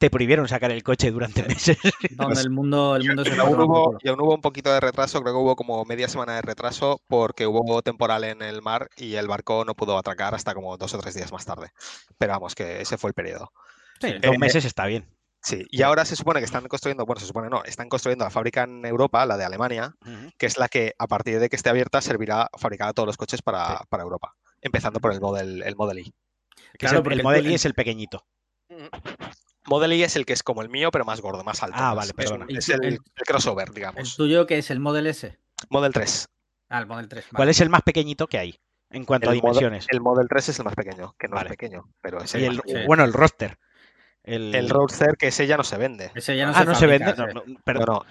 te prohibieron sacar el coche durante meses. Donde Pues, el mundo, el mundo se Y aún, hubo, y aún hubo un poquito de retraso, creo que hubo como media semana de retraso porque hubo temporal en el mar y el barco no pudo atracar hasta como dos o tres días más tarde. Pero vamos, que ese fue el periodo. Sí, dos Eh, meses está bien. Sí, y ahora se supone que están construyendo, bueno, se supone no, están construyendo la fábrica en Europa, la de Alemania, que es la que a partir de que esté abierta servirá a fabricar todos los coches para, Sí. para Europa, empezando por el Model, el Model I. Que es Claro, el- porque el el- Model I es el pequeñito. Model Y es el que es como el mío, pero más gordo, más alto. Ah, más- vale, perdona. es el, el- el crossover, ¿El digamos. tuyo que es el Model S? Model 3. Ah, el Model 3. ¿Cuál es el más pequeñito que hay en cuanto a El Model- dimensiones? El Model 3 es el más pequeño, que no Vale. es pequeño, pero es Y el, el. Sí. bueno, el roster. El, El Roadster, que ese ya no se vende. Ese ya no ah, se no se vende. ese. no, no, pero, No, no.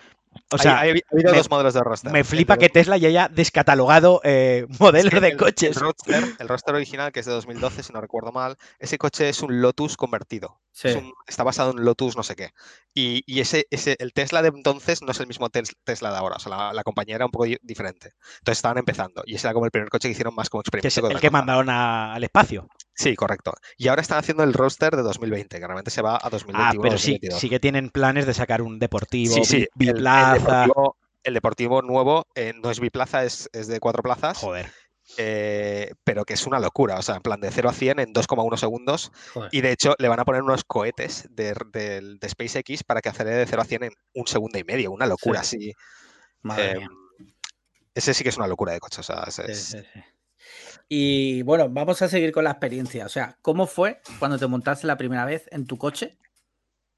O sea, ha habido me- dos modelos de Roadster. me El flipa que Tesla ya haya descatalogado eh, es modelos que de el- coches. El Roadster, el Roadster original, que es de 2012, si no recuerdo mal, ese coche es un Lotus convertido. Sí. Es un- está basado en Lotus no sé qué. Y, y ese, ese, el Tesla de entonces no es el mismo tes- Tesla de ahora. O sea, la, la compañía era un poco di- diferente. Entonces estaban empezando. Y ese era como el primer coche que hicieron más como que es experimento. que el otra que mandaron a- al espacio. Sí, correcto. Y ahora están haciendo el Roadster de 2020, que realmente se va a 2021. Ah, pero sí, 2022. sí que tienen planes de sacar un deportivo, Sí, sí, bi- el- el biplaza. deportivo- El deportivo nuevo eh, no es biplaza, es, es de cuatro plazas, Joder. eh, pero que es una locura. O sea, en plan de 0 a 100 en 2,1 segundos. Joder. Y de hecho le van a poner unos cohetes de, de- de SpaceX para que acelere de 0 a 100 en un segundo y medio. Una locura así. Madre Eh, mía. ese sí que es una locura de coche. O sea, Sí, es- sí, sí. Y bueno, vamos a seguir con la experiencia. O sea, ¿cómo fue cuando te montaste la primera vez en tu coche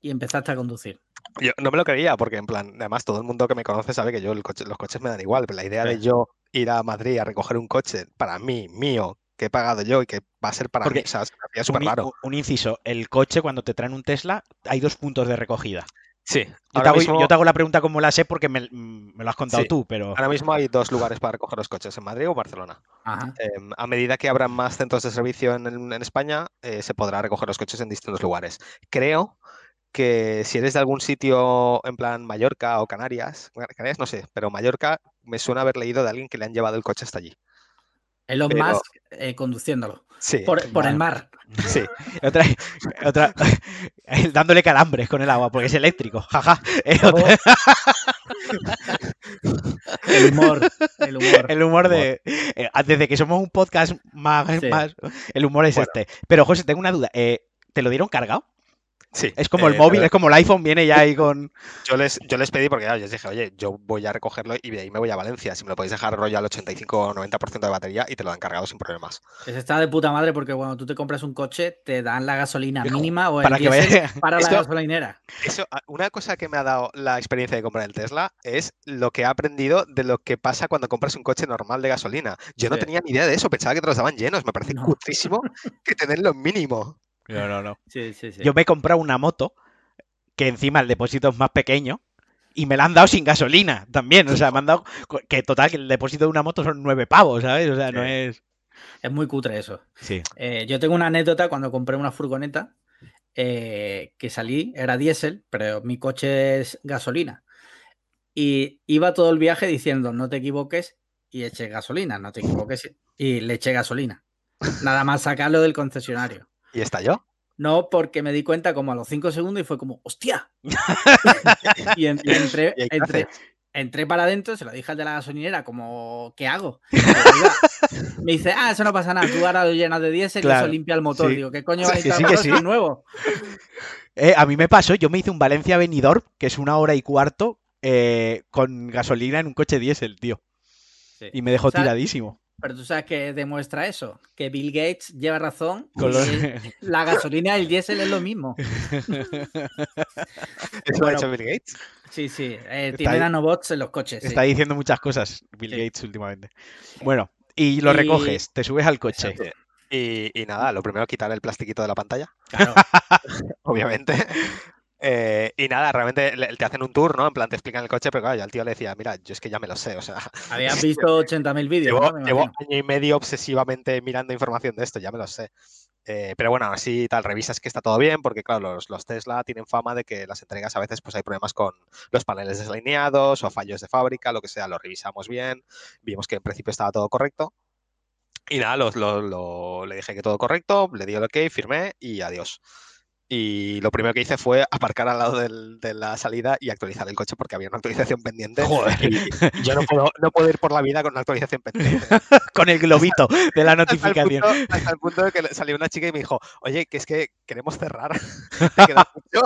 y empezaste a conducir? Yo no me lo creía porque, en plan, además todo el mundo que me conoce sabe que yo el coche- los coches me dan igual, pero la idea de yo ir a Madrid a recoger un coche para mí, mío, que he pagado yo y que va a ser para Porque mí, o sea, súper raro. un inciso, el coche cuando te traen un Tesla hay dos puntos de recogida. Sí, Yo te, hago, mismo, yo te hago la pregunta como la sé porque me, mm, me lo has contado Sí. tú, pero ahora mismo hay dos lugares para recoger los coches, en Madrid o Barcelona. Ajá. Em, a medida que abran más centros de servicio en, España, eh, se podrá recoger los coches en distintos lugares. Creo que si eres de algún sitio en plan Mallorca o Canarias, Canarias no sé, pero Mallorca me suena haber leído de alguien que le han llevado el coche hasta allí. Elon Pero- Musk eh, conduciéndolo Sí, por, por el mar. sí. otra, otra- dándole calambres con el agua porque es eléctrico. Jaja. Otra- El humor. El humor. el humor de eh, desde que somos un podcast más, Sí. más el humor es Bueno. este. Pero José, tengo una duda. eh, ¿Te lo dieron cargado? Sí, Es como el eh, móvil, pero es como el iPhone, viene ya ahí con. Yo les, yo les pedí porque ya les dije, oye, yo voy a recogerlo y de ahí me voy a Valencia. Si me lo podéis dejar rollo al 85 o 90% de batería y te lo dan cargado sin problemas. Pues está de puta madre porque cuando tú te compras un coche te dan la gasolina Hijo, mínima o el para que vaya- para la Esto- gasolinera. Eso, una cosa que me ha dado la experiencia de comprar el Tesla es lo que he aprendido de lo que pasa cuando compras un coche normal de gasolina. Yo no tenía ni idea de eso, pensaba que te los daban llenos. Me parece No. que tener lo mínimo. No, no, no. Sí, sí, sí. Yo me he comprado una moto que encima el depósito es más pequeño y me la han dado sin gasolina también. O sea, me han dado. Que total, que el depósito de una moto son nueve pavos, ¿sabes? O sea, no es. Es muy cutre eso. Sí. Eh, yo tengo una anécdota cuando compré una furgoneta eh, que salí, era diésel, pero mi coche es gasolina. Y iba todo el viaje diciendo, no te equivoques y eché gasolina, no te equivoques y le eché gasolina. Nada más sacarlo del concesionario. ¿Y estalló? No, porque me di cuenta como a los cinco segundos y fue como, ¡hostia! y, en- y entré, para adentro, se lo dije al de la gasolinera, como, ¿qué hago? Me dice, ah, eso no pasa nada, tú ahora lo llenas de diésel y eso limpia el motor. sí. Digo, ¿qué coño va a estar sí, sí. nuevo? Eh, a mí me pasó, yo me hice un Valencia Benidorm, que es una hora y cuarto, eh, con gasolina en un coche diésel, tío. Y me dejó tiradísimo. Pero tú sabes que demuestra eso, que Bill Gates lleva razón. Con los- La gasolina y el diésel es lo mismo. ¿Eso lo ha Bueno, hecho Bill Gates? Sí, sí. eh, tiene nanobots en los coches. sí. Está diciendo muchas cosas Bill Sí. Gates últimamente. Bueno, y lo Y- recoges, te subes al coche. Exacto. Y, y nada, lo primero quitar el plastiquito de la pantalla, Claro. obviamente. Eh, y nada, realmente te hacen un tour, ¿no? En plan, te explican el coche, pero claro, yo al tío le decía, mira, yo es que ya me lo sé, o sea, Habías visto 80.000 vídeos, llevo, ¿no? Llevo año y medio obsesivamente mirando información de esto, ya me lo sé. Eh, pero bueno, así tal, revisas que está todo bien, porque claro, los, los Tesla tienen fama de que las entregas a veces pues hay problemas con los paneles desalineados o fallos de fábrica, lo que sea, lo revisamos bien, vimos que en principio estaba todo correcto. Y nada, lo- lo- lo- le dije que todo correcto, le di el ok, firmé y adiós. Y lo primero que hice fue aparcar al lado del- de la salida y actualizar el coche porque había una actualización pendiente. Joder. Y yo no puedo, no puedo ir por la vida con una actualización pendiente. Con el globito de la Hasta el, notificación. punto, hasta el punto de que salió una chica y me dijo, oye, que es que queremos cerrar. Te queda mucho".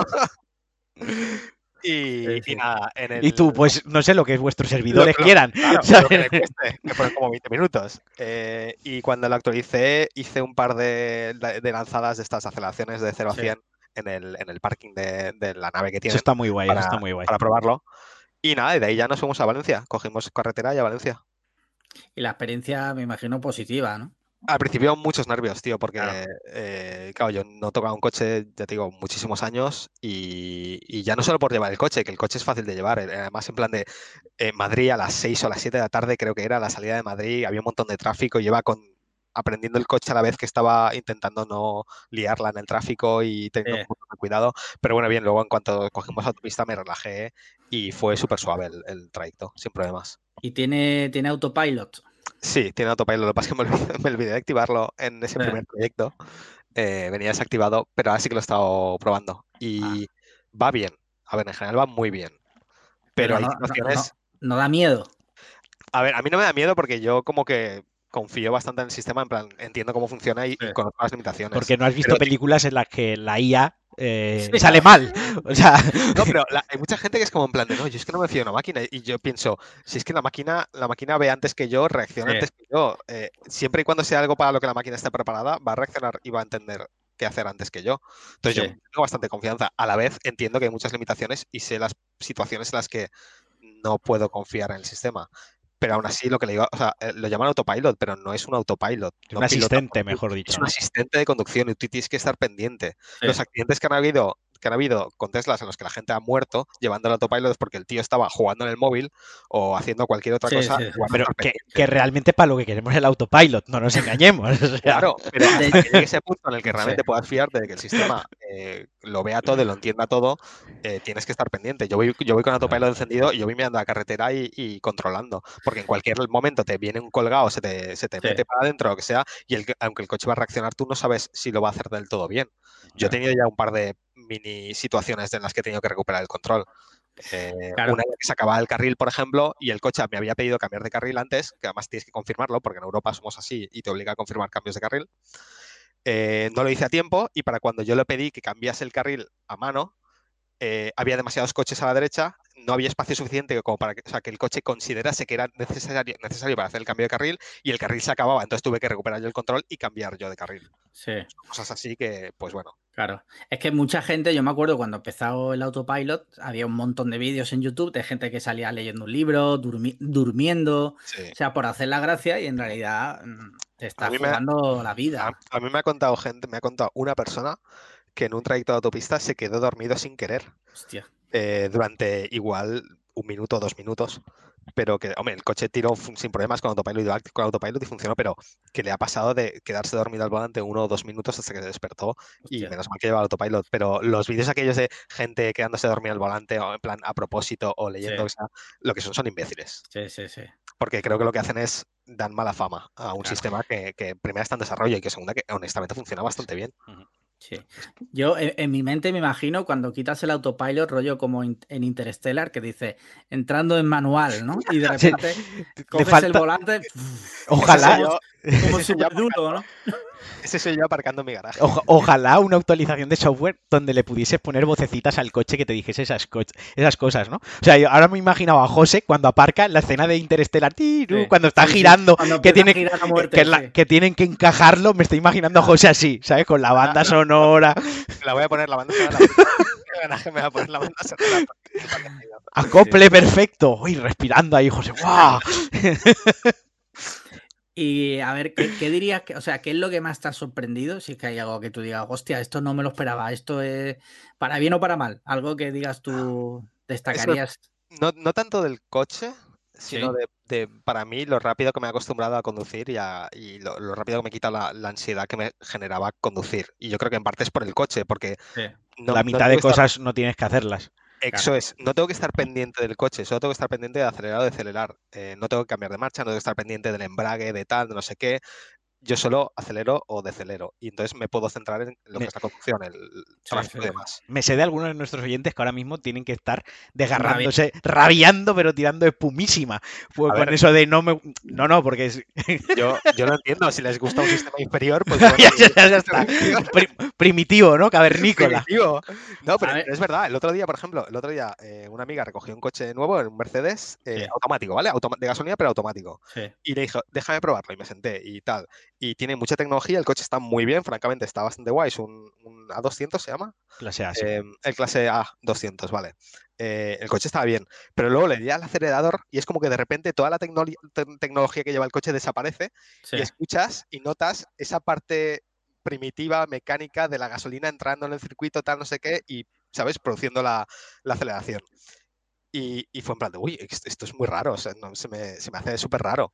y, Sí, y sí. nada, en el, Y tú, pues no sé lo que vuestros servidores lo- quieran. Claro, ¿sabes? lo que le cueste, que fueron como 20 minutos. Eh, y cuando lo actualicé, hice un par de, de lanzadas de estas aceleraciones de 0 a Sí. 100 en el, en el parking de, de la nave que Eso tienen está muy guay, para, eso está muy guay. para probarlo. Y nada, y de ahí ya nos fuimos a Valencia. Cogimos carretera y a Valencia. Y la experiencia, me imagino, positiva, ¿no? Al principio muchos nervios, tío, porque, Claro. eh, claro, yo no tocaba un coche, ya te digo, muchísimos años y, y ya no solo por llevar el coche, que el coche es fácil de llevar, eh, además en plan de eh, Madrid a las 6 o las 7 de la tarde, creo que era la salida de Madrid, había un montón de tráfico, iba con, aprendiendo el coche a la vez que estaba intentando no liarla en el tráfico y teniendo montón de cuidado, pero bueno, bien, luego en cuanto cogimos autopista me relajé y fue súper suave el, el trayecto, sin problemas. Y tiene, tiene autopilot. Sí, tiene autopilot. Lo que pasa es que me olvidé, me olvidé de activarlo en ese Eh. primer proyecto. Eh, venía desactivado, pero ahora sí que lo he estado probando. Ah. Y va bien. A ver, en general va muy bien. Pero, hay no, no- no- situaciones. no da miedo. A ver, a mí no me da miedo porque yo como que confío bastante en el sistema, en plan, entiendo cómo funciona y, y Sí. conozco las limitaciones. Porque no has visto Pero- películas en las que la IA eh, Sí. sale mal. O sea, No, pero la- hay mucha gente que es como en plan de, no, yo es que no me fío de una máquina. Y yo pienso, si es que la máquina, la máquina ve antes que yo, reacciona Sí. antes que yo. eh, siempre y cuando sea algo para lo que la máquina esté preparada, va a reaccionar y va a entender qué hacer antes que yo. Entonces Sí. yo tengo bastante confianza. A la vez entiendo que hay muchas limitaciones y sé las situaciones en las que no puedo confiar en el sistema. Pero aún así lo que le digo, o sea, eh, lo llaman autopilot, pero no es un autopilot. es no un asistente, mejor Es dicho. un ¿no? asistente de conducción y tú tienes que estar pendiente. Sí. Los accidentes que han habido que han habido con Teslas en los que la gente ha muerto llevando el autopilot es porque el tío estaba jugando en el móvil o haciendo cualquier otra Sí, cosa. sí. Pero que, realmente para lo que queremos el autopilot, no nos engañemos. o sea, Claro, pero llegue ese punto en el que Sí. realmente puedas fiarte de que el sistema eh, lo vea todo y lo entienda todo, eh, tienes que estar pendiente. Yo voy, yo voy con autopilot encendido y yo voy mirando la carretera y, y controlando, porque en cualquier momento te viene un colgado, se te, se te Sí. mete para adentro, lo que sea, y el, aunque el coche va a reaccionar, tú no sabes si lo va a hacer del todo bien. Yo he tenido ya un par de mini situaciones en las que he tenido que recuperar el control. Eh, Claro. Una la que se acababa el carril, por ejemplo, y el coche me había pedido cambiar de carril antes, que además tienes que confirmarlo, porque en Europa somos así y te obliga a confirmar cambios de carril. Eh, no lo hice a tiempo y para cuando yo le pedí que cambiase el carril a mano, eh, había demasiados coches a la derecha, no había espacio suficiente como para que, o sea, que el coche considerase que era necesario, necesario para hacer el cambio de carril y el carril se acababa, entonces tuve que recuperar yo el control y cambiar yo de carril. Sí, Cosas así que, pues bueno, claro. Es que mucha gente, yo me acuerdo cuando empezó el autopilot, había un montón de vídeos en YouTube de gente que salía leyendo un libro, durmi- durmiendo, sí. o sea, por hacer la gracia y en realidad mm, te está jugando la A, vida. a mí me ha contado gente, me ha contado una persona que en un trayecto de autopista se quedó dormido sin querer Hostia. eh, durante igual un minuto dos minutos. Pero que, hombre, el coche tiró sin problemas con autopilot, y- con autopilot y funcionó, pero que le ha pasado de quedarse dormido al volante uno o dos minutos hasta que se despertó y menos mal que lleva autopilot. Pero los vídeos aquellos de gente quedándose dormida al volante o en plan a propósito o leyendo, Sí. o sea, lo que son son imbéciles. Sí, sí, sí. Porque creo que lo que hacen es dan mala fama a un Claro. sistema que, que primero está en desarrollo y que segunda que honestamente funciona bastante bien. Sí. Yo en, en mi mente me imagino cuando quitas el autopilot, rollo como in- en Interstellar, que dice entrando en manual, ¿no? Y de repente coges el volante, Ojalá, yo- como ese duro, ¿no? Ese soy yo aparcando en mi garaje. oja- ojalá una actualización de software donde le pudieses poner vocecitas al coche que te dijese esas, co- esas cosas, ¿no? O sea, yo ahora me imaginaba a José cuando aparca en la escena de Interstellar, ¡tiru! Sí, cuando está sí, sí, girando, cuando que, tiene, girar a muerte, que, es la- sí. que tienen que encajarlo, me estoy imaginando a José así, ¿sabes? Con la banda sonora, La voy a poner la banda sonora. Me voy a poner la banda sonora. acople perfecto, uy, respirando ahí, José, ¡guau! Y a ver, ¿qué, qué dirías? Que, o sea, ¿qué es lo que más te ha sorprendido? Si es que hay algo que tú digas, hostia, esto no me lo esperaba, esto es para bien o para mal. Algo que digas tú, destacarías. No, no tanto del coche, sino Sí. de, de, para mí, lo rápido que me he acostumbrado a conducir y, a- y lo, lo rápido que me quita la, la ansiedad que me generaba conducir. Y yo creo que en parte es por el coche, porque Sí. no, la mitad de cosas no tienes que hacerlas. Eso es, no tengo que estar pendiente del coche, solo tengo que estar pendiente de acelerar o de acelerar. Eh, no tengo que cambiar de marcha, no tengo que estar pendiente del embrague, de tal, de no sé qué. Yo solo acelero o decelero. Y entonces me puedo centrar en lo Me- que es la conducción, el tráfico y sí. demás. Me sé de algunos de nuestros oyentes que ahora mismo tienen que estar desgarrándose, rabiando, pero tirando espumísima. Pues con ver. eso de no me. No, no, porque es. Yo, yo lo entiendo, si les gusta un sistema inferior, pues ya, bueno, ya- está. Pri- primitivo, ¿no? Cavernícola. Primitivo. No, pero ver. es verdad. El otro día, por ejemplo, el otro día eh, una amiga recogió un coche nuevo, un Mercedes eh, Sí. automático, ¿vale? De gasolina, pero automático. Sí. Y le dijo, déjame probarlo. Y me senté y tal. Y tiene mucha tecnología. El coche está muy bien, francamente, está bastante guay. Es un, un A200, ¿se llama? Clase A, sí. Eh, el clase A200, vale. Eh, el coche estaba bien, pero luego le di al acelerador y es como que de repente toda la tecnolo- te- tecnología que lleva el coche desaparece Sí. y escuchas y notas esa parte primitiva, mecánica de la gasolina entrando en el circuito, tal, no sé qué, y, ¿sabes? Produciendo la, la aceleración. Y, y fue en plan de, uy, esto es muy raro, o sea, no, se, me, se me hace súper raro.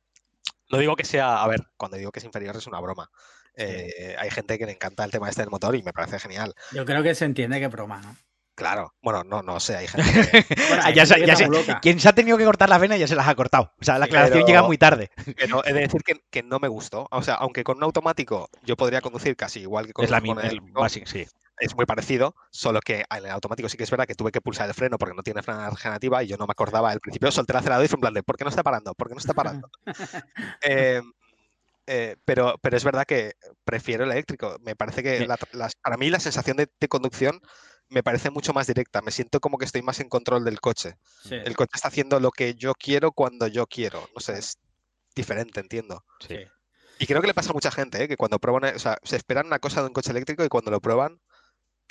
No digo que sea, a ver, cuando digo que es inferior es una broma. Eh, hay gente que le encanta el tema este del motor y me parece genial. Yo creo que se entiende que broma, ¿no? Claro, bueno, no, no sé, hay gente que, Bueno, Ah, hay ya gente se- que ya está se- muy loca. Quien se ha tenido que cortar las venas ya se las ha cortado. O sea, la aclaración llega muy tarde. Pero he de decir que, que no me gustó. O sea, aunque con un automático yo podría conducir casi igual que con Es la con el el sí. Es muy parecido, solo que en el automático sí que es verdad que tuve que pulsar el freno porque no tiene freno regenerativa y yo no me acordaba al principio, solté el acelerador y fue en plan de ¿por qué no está parando? ¿Por qué no está parando? Eh, eh, pero, pero es verdad que prefiero el eléctrico. Me parece que la- las- para mí la sensación de, de conducción me parece mucho más directa. Me siento como que estoy más en control del coche. Sí, El coche está haciendo lo que yo quiero cuando yo quiero. No sé, es diferente, entiendo. sí. Y creo que le pasa a mucha gente, ¿eh? que cuando prueban, o sea, se esperan una cosa de un coche eléctrico y cuando lo prueban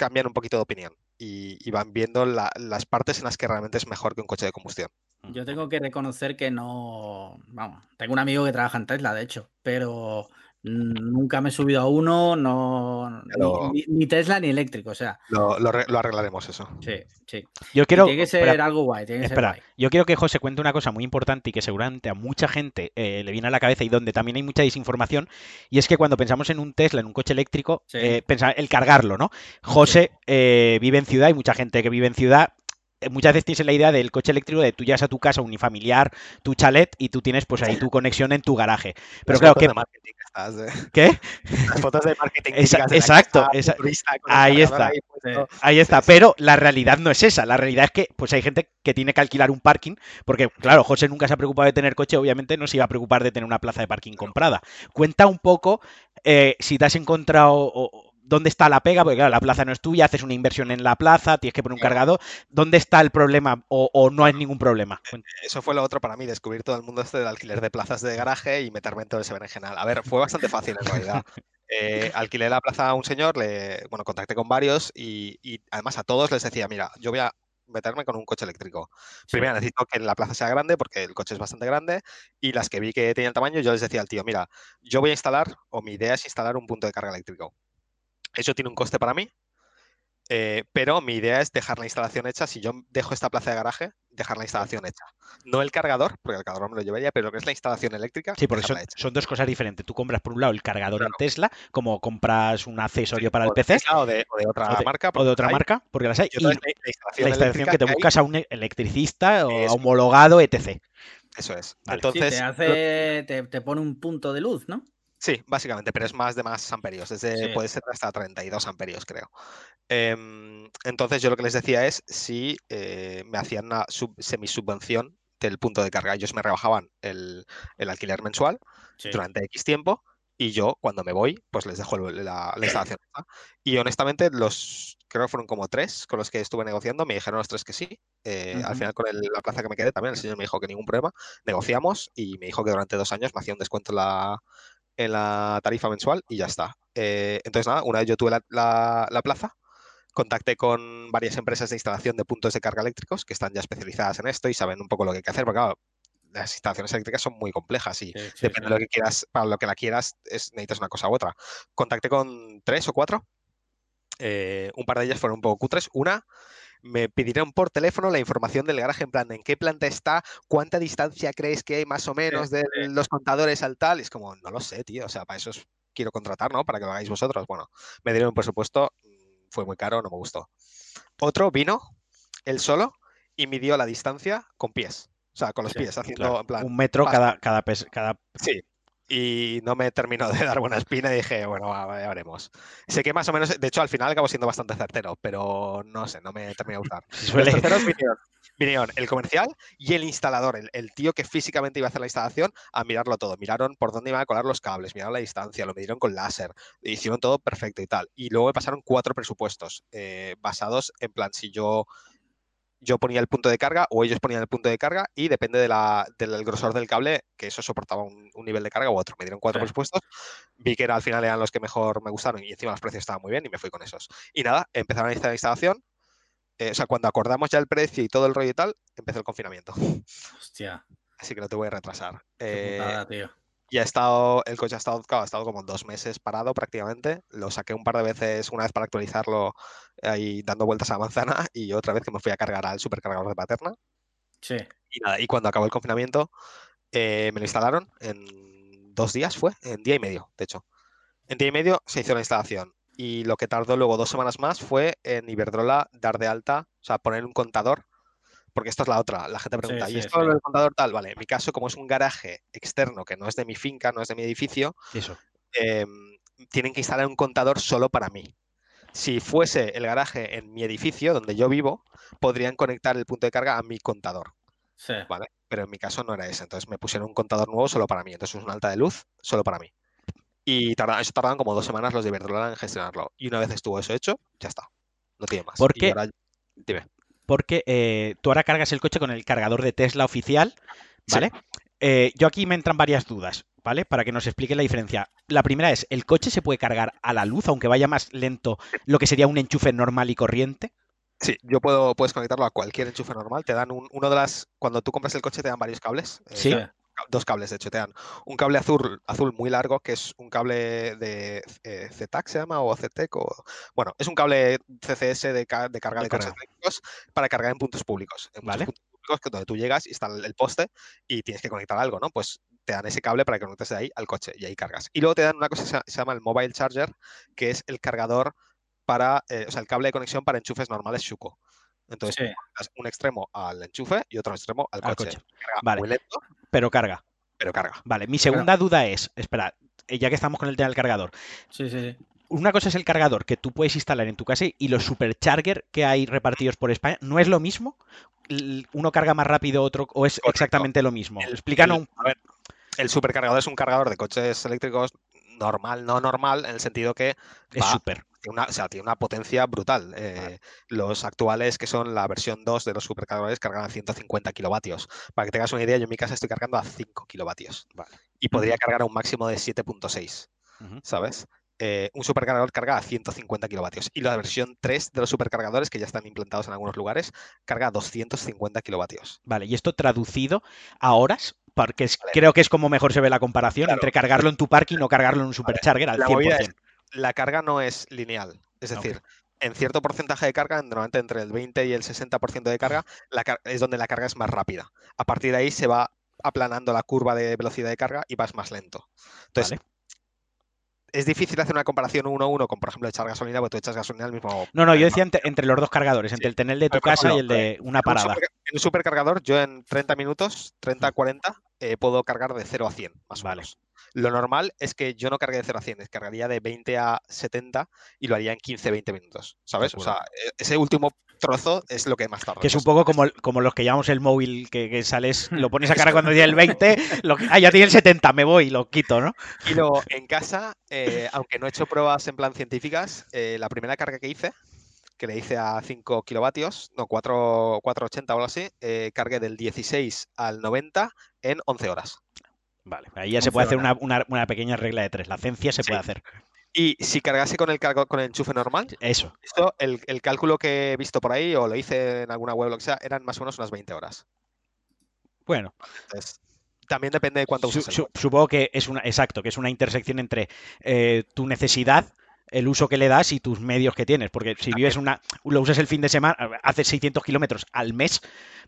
cambian un poquito de opinión y, van viendo la- las partes en las que realmente es mejor que un coche de combustión. Yo tengo que reconocer que no. Vamos, tengo un amigo que trabaja en Tesla, de hecho, pero nunca me he subido a uno, no. ni- Pero- Ni, ni Tesla ni eléctrico, o sea, Lo, lo arre- lo arreglaremos eso. sí, sí. Yo quiero. tiene que ser espera, algo guay, tiene que ser Espera, guay. yo quiero que José cuente una cosa muy importante y que seguramente a mucha gente eh, le viene a la cabeza y donde también hay mucha desinformación, y es que cuando pensamos en un Tesla, en un coche eléctrico, Sí. eh, pensar el cargarlo, ¿no? José eh, vive en ciudad y mucha gente que vive en ciudad eh, muchas veces tienes la idea del coche eléctrico de tú llegas a tu casa unifamiliar, tu chalet y tú tienes pues ahí tu conexión en tu garaje. Pero Las claro, fotos ¿qué, de ¿eh? Las fotos de marketing Esa- exacto, esa- el ahí está. ahí está, Sí, sí. pero la realidad no es esa. La realidad es que pues hay gente que tiene que alquilar un parking, porque claro, José nunca se ha preocupado de tener coche, obviamente no se iba a preocupar de tener una plaza de parking comprada. Cuenta un poco eh, si te has encontrado o dónde está la pega, porque claro, la plaza no es tuya, haces una inversión en la plaza, tienes que poner un cargador, ¿dónde está el problema o, o no hay ningún problema? Cuenta. Eso fue lo otro para mí, descubrir todo el mundo este del alquiler de plazas de garaje y meterme en todo ese berenjenal. A ver, fue bastante fácil en realidad. Eh, alquilé la plaza a un señor, le, bueno, contacté con varios y, y además a todos les decía, mira, yo voy a meterme con un coche eléctrico. Primero necesito que la plaza sea grande porque el coche es bastante grande y las que vi que tenían tamaño, yo les decía al tío, mira, yo voy a instalar, o mi idea es instalar un punto de carga eléctrico. Eso tiene un coste para mí, eh, pero mi idea es dejar la instalación hecha. Si yo dejo esta plaza de garaje, dejar la instalación hecha. No el cargador, porque el cargador me lo llevaría, pero lo que es la instalación eléctrica, Sí, porque son, dejarla hecha. son dos cosas diferentes. Tú compras por un lado el cargador en. Tesla, como compras un accesorio para el PC, Tesla O de, o de otra o de, marca. o porque de otra hay, marca, porque las hay, Y la, la instalación, la instalación que te buscas a un electricista o Eso. homologado, etc. Eso es. Vale. Sí, Entonces, te hace. Te, te pone un punto de luz, ¿no? Sí, básicamente, pero es más de más amperios, desde, Sí. puede ser hasta 32 amperios, creo. Em, entonces, yo lo que les decía es si eh, me hacían una sub- semisubvención del punto de carga. Ellos me rebajaban el, el alquiler mensual Sí. durante X tiempo y yo, cuando me voy, pues les dejo la, la instalación. Y honestamente, los creo que fueron como tres con los que estuve negociando, me dijeron los tres que sí. Eh, Al final, con el- la plaza que me quedé, también el señor me dijo que ningún problema. Negociamos y me dijo que durante dos años me hacía un descuento en la, en la tarifa mensual y ya está. Eh, entonces, nada, una vez yo tuve la, la- la plaza, contacté con varias empresas de instalación de puntos de carga eléctricos que están ya especializadas en esto y saben un poco lo que hay que hacer, porque claro, las instalaciones eléctricas son muy complejas y Sí, sí, depende sí. de lo que quieras, para lo que la quieras, es, necesitas una cosa u otra. Contacté con tres o cuatro. eh, un par de ellas fueron un poco cutres. Una, me pidieron por teléfono la información del garaje, en plan, en qué planta está, cuánta distancia crees que hay más o menos de los contadores al tal. Y es como, no lo sé, tío. O sea, para eso os quiero contratar, ¿no? Para que lo hagáis vosotros. Bueno, me dieron un presupuesto, mm, fue muy caro, no me gustó. Otro vino, él solo, y midió la distancia con pies. O sea, con los Sí, pies, haciendo Claro, en plan. un metro cada, cada, cada Sí. Y no me terminó de dar buena espina y dije, bueno, ya veremos. Sé que más o menos, de hecho, al final acabo siendo bastante certero, pero no sé, no me terminé de gustar. Los vinieron, vinieron el comercial y el instalador, el, el tío que físicamente iba a hacer la instalación, a mirarlo todo. Miraron por dónde iban a colar los cables, miraron la distancia, lo midieron con láser, hicieron todo perfecto y tal. Y luego me pasaron cuatro presupuestos eh, basados en plan, si yo yo ponía el punto de carga o ellos ponían el punto de carga y depende de la- del grosor del cable, que eso soportaba un, un nivel de carga u otro. Me dieron cuatro Sí. presupuestos, vi que era, al final eran los que mejor me gustaron y encima los precios estaban muy bien y me fui con esos. Y nada, empezaron a la instalación. eh, o sea, cuando acordamos ya el precio y todo el rollo y tal, empezó el confinamiento. Hostia, Así que no te voy a retrasar. qué Eh, putada, tío. Y ha estado, el coche ha estado, claro, ha estado como dos meses parado prácticamente. Lo saqué un par de veces, una vez para actualizarlo ahí dando vueltas a la manzana y otra vez que me fui a cargar al supercargador de Paterna. Sí, Y nada, y cuando acabó el confinamiento eh, me lo instalaron en dos días, fue, en día y medio, de hecho. En día y medio se hizo la instalación y lo que tardó luego dos semanas más fue en Iberdrola dar de alta, o sea, poner un contador. Porque esto es la otra. La gente pregunta, sí, ¿y esto sí. del contador tal? Vale, en mi caso, como es un garaje externo que no es de mi finca, no es de mi edificio, Eso. em, tienen que instalar un contador solo para mí. Si fuese el garaje en mi edificio, donde yo vivo, podrían conectar el punto de carga a mi contador, sí. ¿vale? Pero en mi caso no era ese. Entonces me pusieron un contador nuevo solo para mí. Entonces es una alta de luz solo para mí. Y tarda- eso tardaban como dos semanas los de Iberdrola en gestionarlo. Y una vez estuvo eso hecho, ya está. No tiene más. ¿Por qué? dime. Porque eh, tú ahora cargas el coche con el cargador de Tesla oficial, Sí. ¿vale? Eh, yo aquí me entran varias dudas, ¿vale? Para que nos explique la diferencia. La primera es, ¿el coche se puede cargar a la luz, aunque vaya más lento, lo que sería un enchufe normal y corriente? Sí, yo puedo, puedes conectarlo a cualquier enchufe normal. Te dan un- uno de las. Cuando tú compras el coche, te dan varios cables. eh, Sí. ca- Dos cables, de hecho, te dan un cable azul, azul muy largo, que es un cable de eh, ZTAC, se llama, o CTEC, o bueno, es un cable CCS de, ca- de carga De de coches carga. eléctricos para cargar en puntos públicos. En Vale. puntos públicos que donde tú llegas y está el, poste y tienes que conectar algo, ¿no? Pues te dan ese cable para que conectes de ahí al coche y ahí cargas. Y luego te dan una cosa que se, llama el mobile charger, que es el cargador para, eh, o sea, el cable de conexión para enchufes normales Shuko. Entonces, Sí. un extremo al enchufe y otro extremo al Al coche. coche. Carga Vale. muy lento, Pero carga. pero carga. Vale, mi segunda duda es, espera, eh, ya que estamos con el tema del cargador, Sí, sí, sí. una cosa es el cargador que tú puedes instalar en tu casa y los supercharger que hay repartidos por España, ¿no es lo mismo? ¿Uno carga más rápido, otro, o es Correcto. exactamente lo mismo? El- Explícanos el- a ver, el supercargador es un cargador de coches eléctricos normal, no normal, en el sentido que es va- súper. Tiene una, o sea, tiene una potencia brutal. Eh, Los actuales, que son la versión 2 de los supercargadores, cargan a 150 kilovatios. Para que tengas una idea, yo en mi casa estoy cargando a 5 kilovatios. Y podría cargar a un máximo de 7.6, Ujú. ¿sabes? Eh, un supercargador carga a 150 kilovatios. Y la versión 3 de los supercargadores, que ya están implantados en algunos lugares, carga a 250 kilovatios. Vale, y esto traducido a horas, porque es- Vale. creo que es como mejor se ve la comparación Claro. entre cargarlo en tu parque y no cargarlo en un supercharger al La movida 100%. La carga no es lineal. Es Ok. decir, en cierto porcentaje de carga, normalmente entre el 20 y el 60% de carga, la car- es donde la carga es más rápida. A partir de ahí se va aplanando la curva de velocidad de carga y vas más lento. Entonces, Vale. es difícil hacer una comparación uno a uno con, por ejemplo, echar gasolina, porque tú echas gasolina al mismo. No, no, yo decía entre, entre los dos cargadores, entre Sí. el tener de tu casa y el de una En un parada. En un supercargador, yo en 30 minutos, 30 a 40, eh, puedo cargar de 0 a 100, más o Vale. menos. Lo normal es que yo no cargue de 0 a 100, es cargaría de 20 a 70 y lo haría en 15-20 minutos, ¿sabes? O sea, e- ese último trozo es lo que más tarda. Que es un poco como, como los que llamamos el móvil, que, que sales, lo pones a cargar cuando tiene el 20, lo, ah, ya tiene el 70, me voy lo quito, ¿no? Y luego, en casa, eh, aunque no he hecho pruebas en plan científicas, eh, la primera carga que hice, que le hice a 5 kilovatios, no, 4, 480 o algo así, eh, cargué del 16 al 90 en 11 horas. Vale, ahí ya se 11 puede hacer una, una- una pequeña regla de tres. La ciencia se Sí. puede hacer. Y si cargase con el, cargo, con el enchufe normal, Eso. esto, el, el cálculo que he visto por ahí o lo hice en alguna web o lo que sea, eran más o menos unas 20 horas. Bueno, Entonces, también depende de cuánto uses su- supongo que es una, exacto, que es una intersección entre eh, tu necesidad, el uso que le das y tus medios que tienes. Porque si vives una, lo usas el fin de semana, haces 600 kilómetros al mes,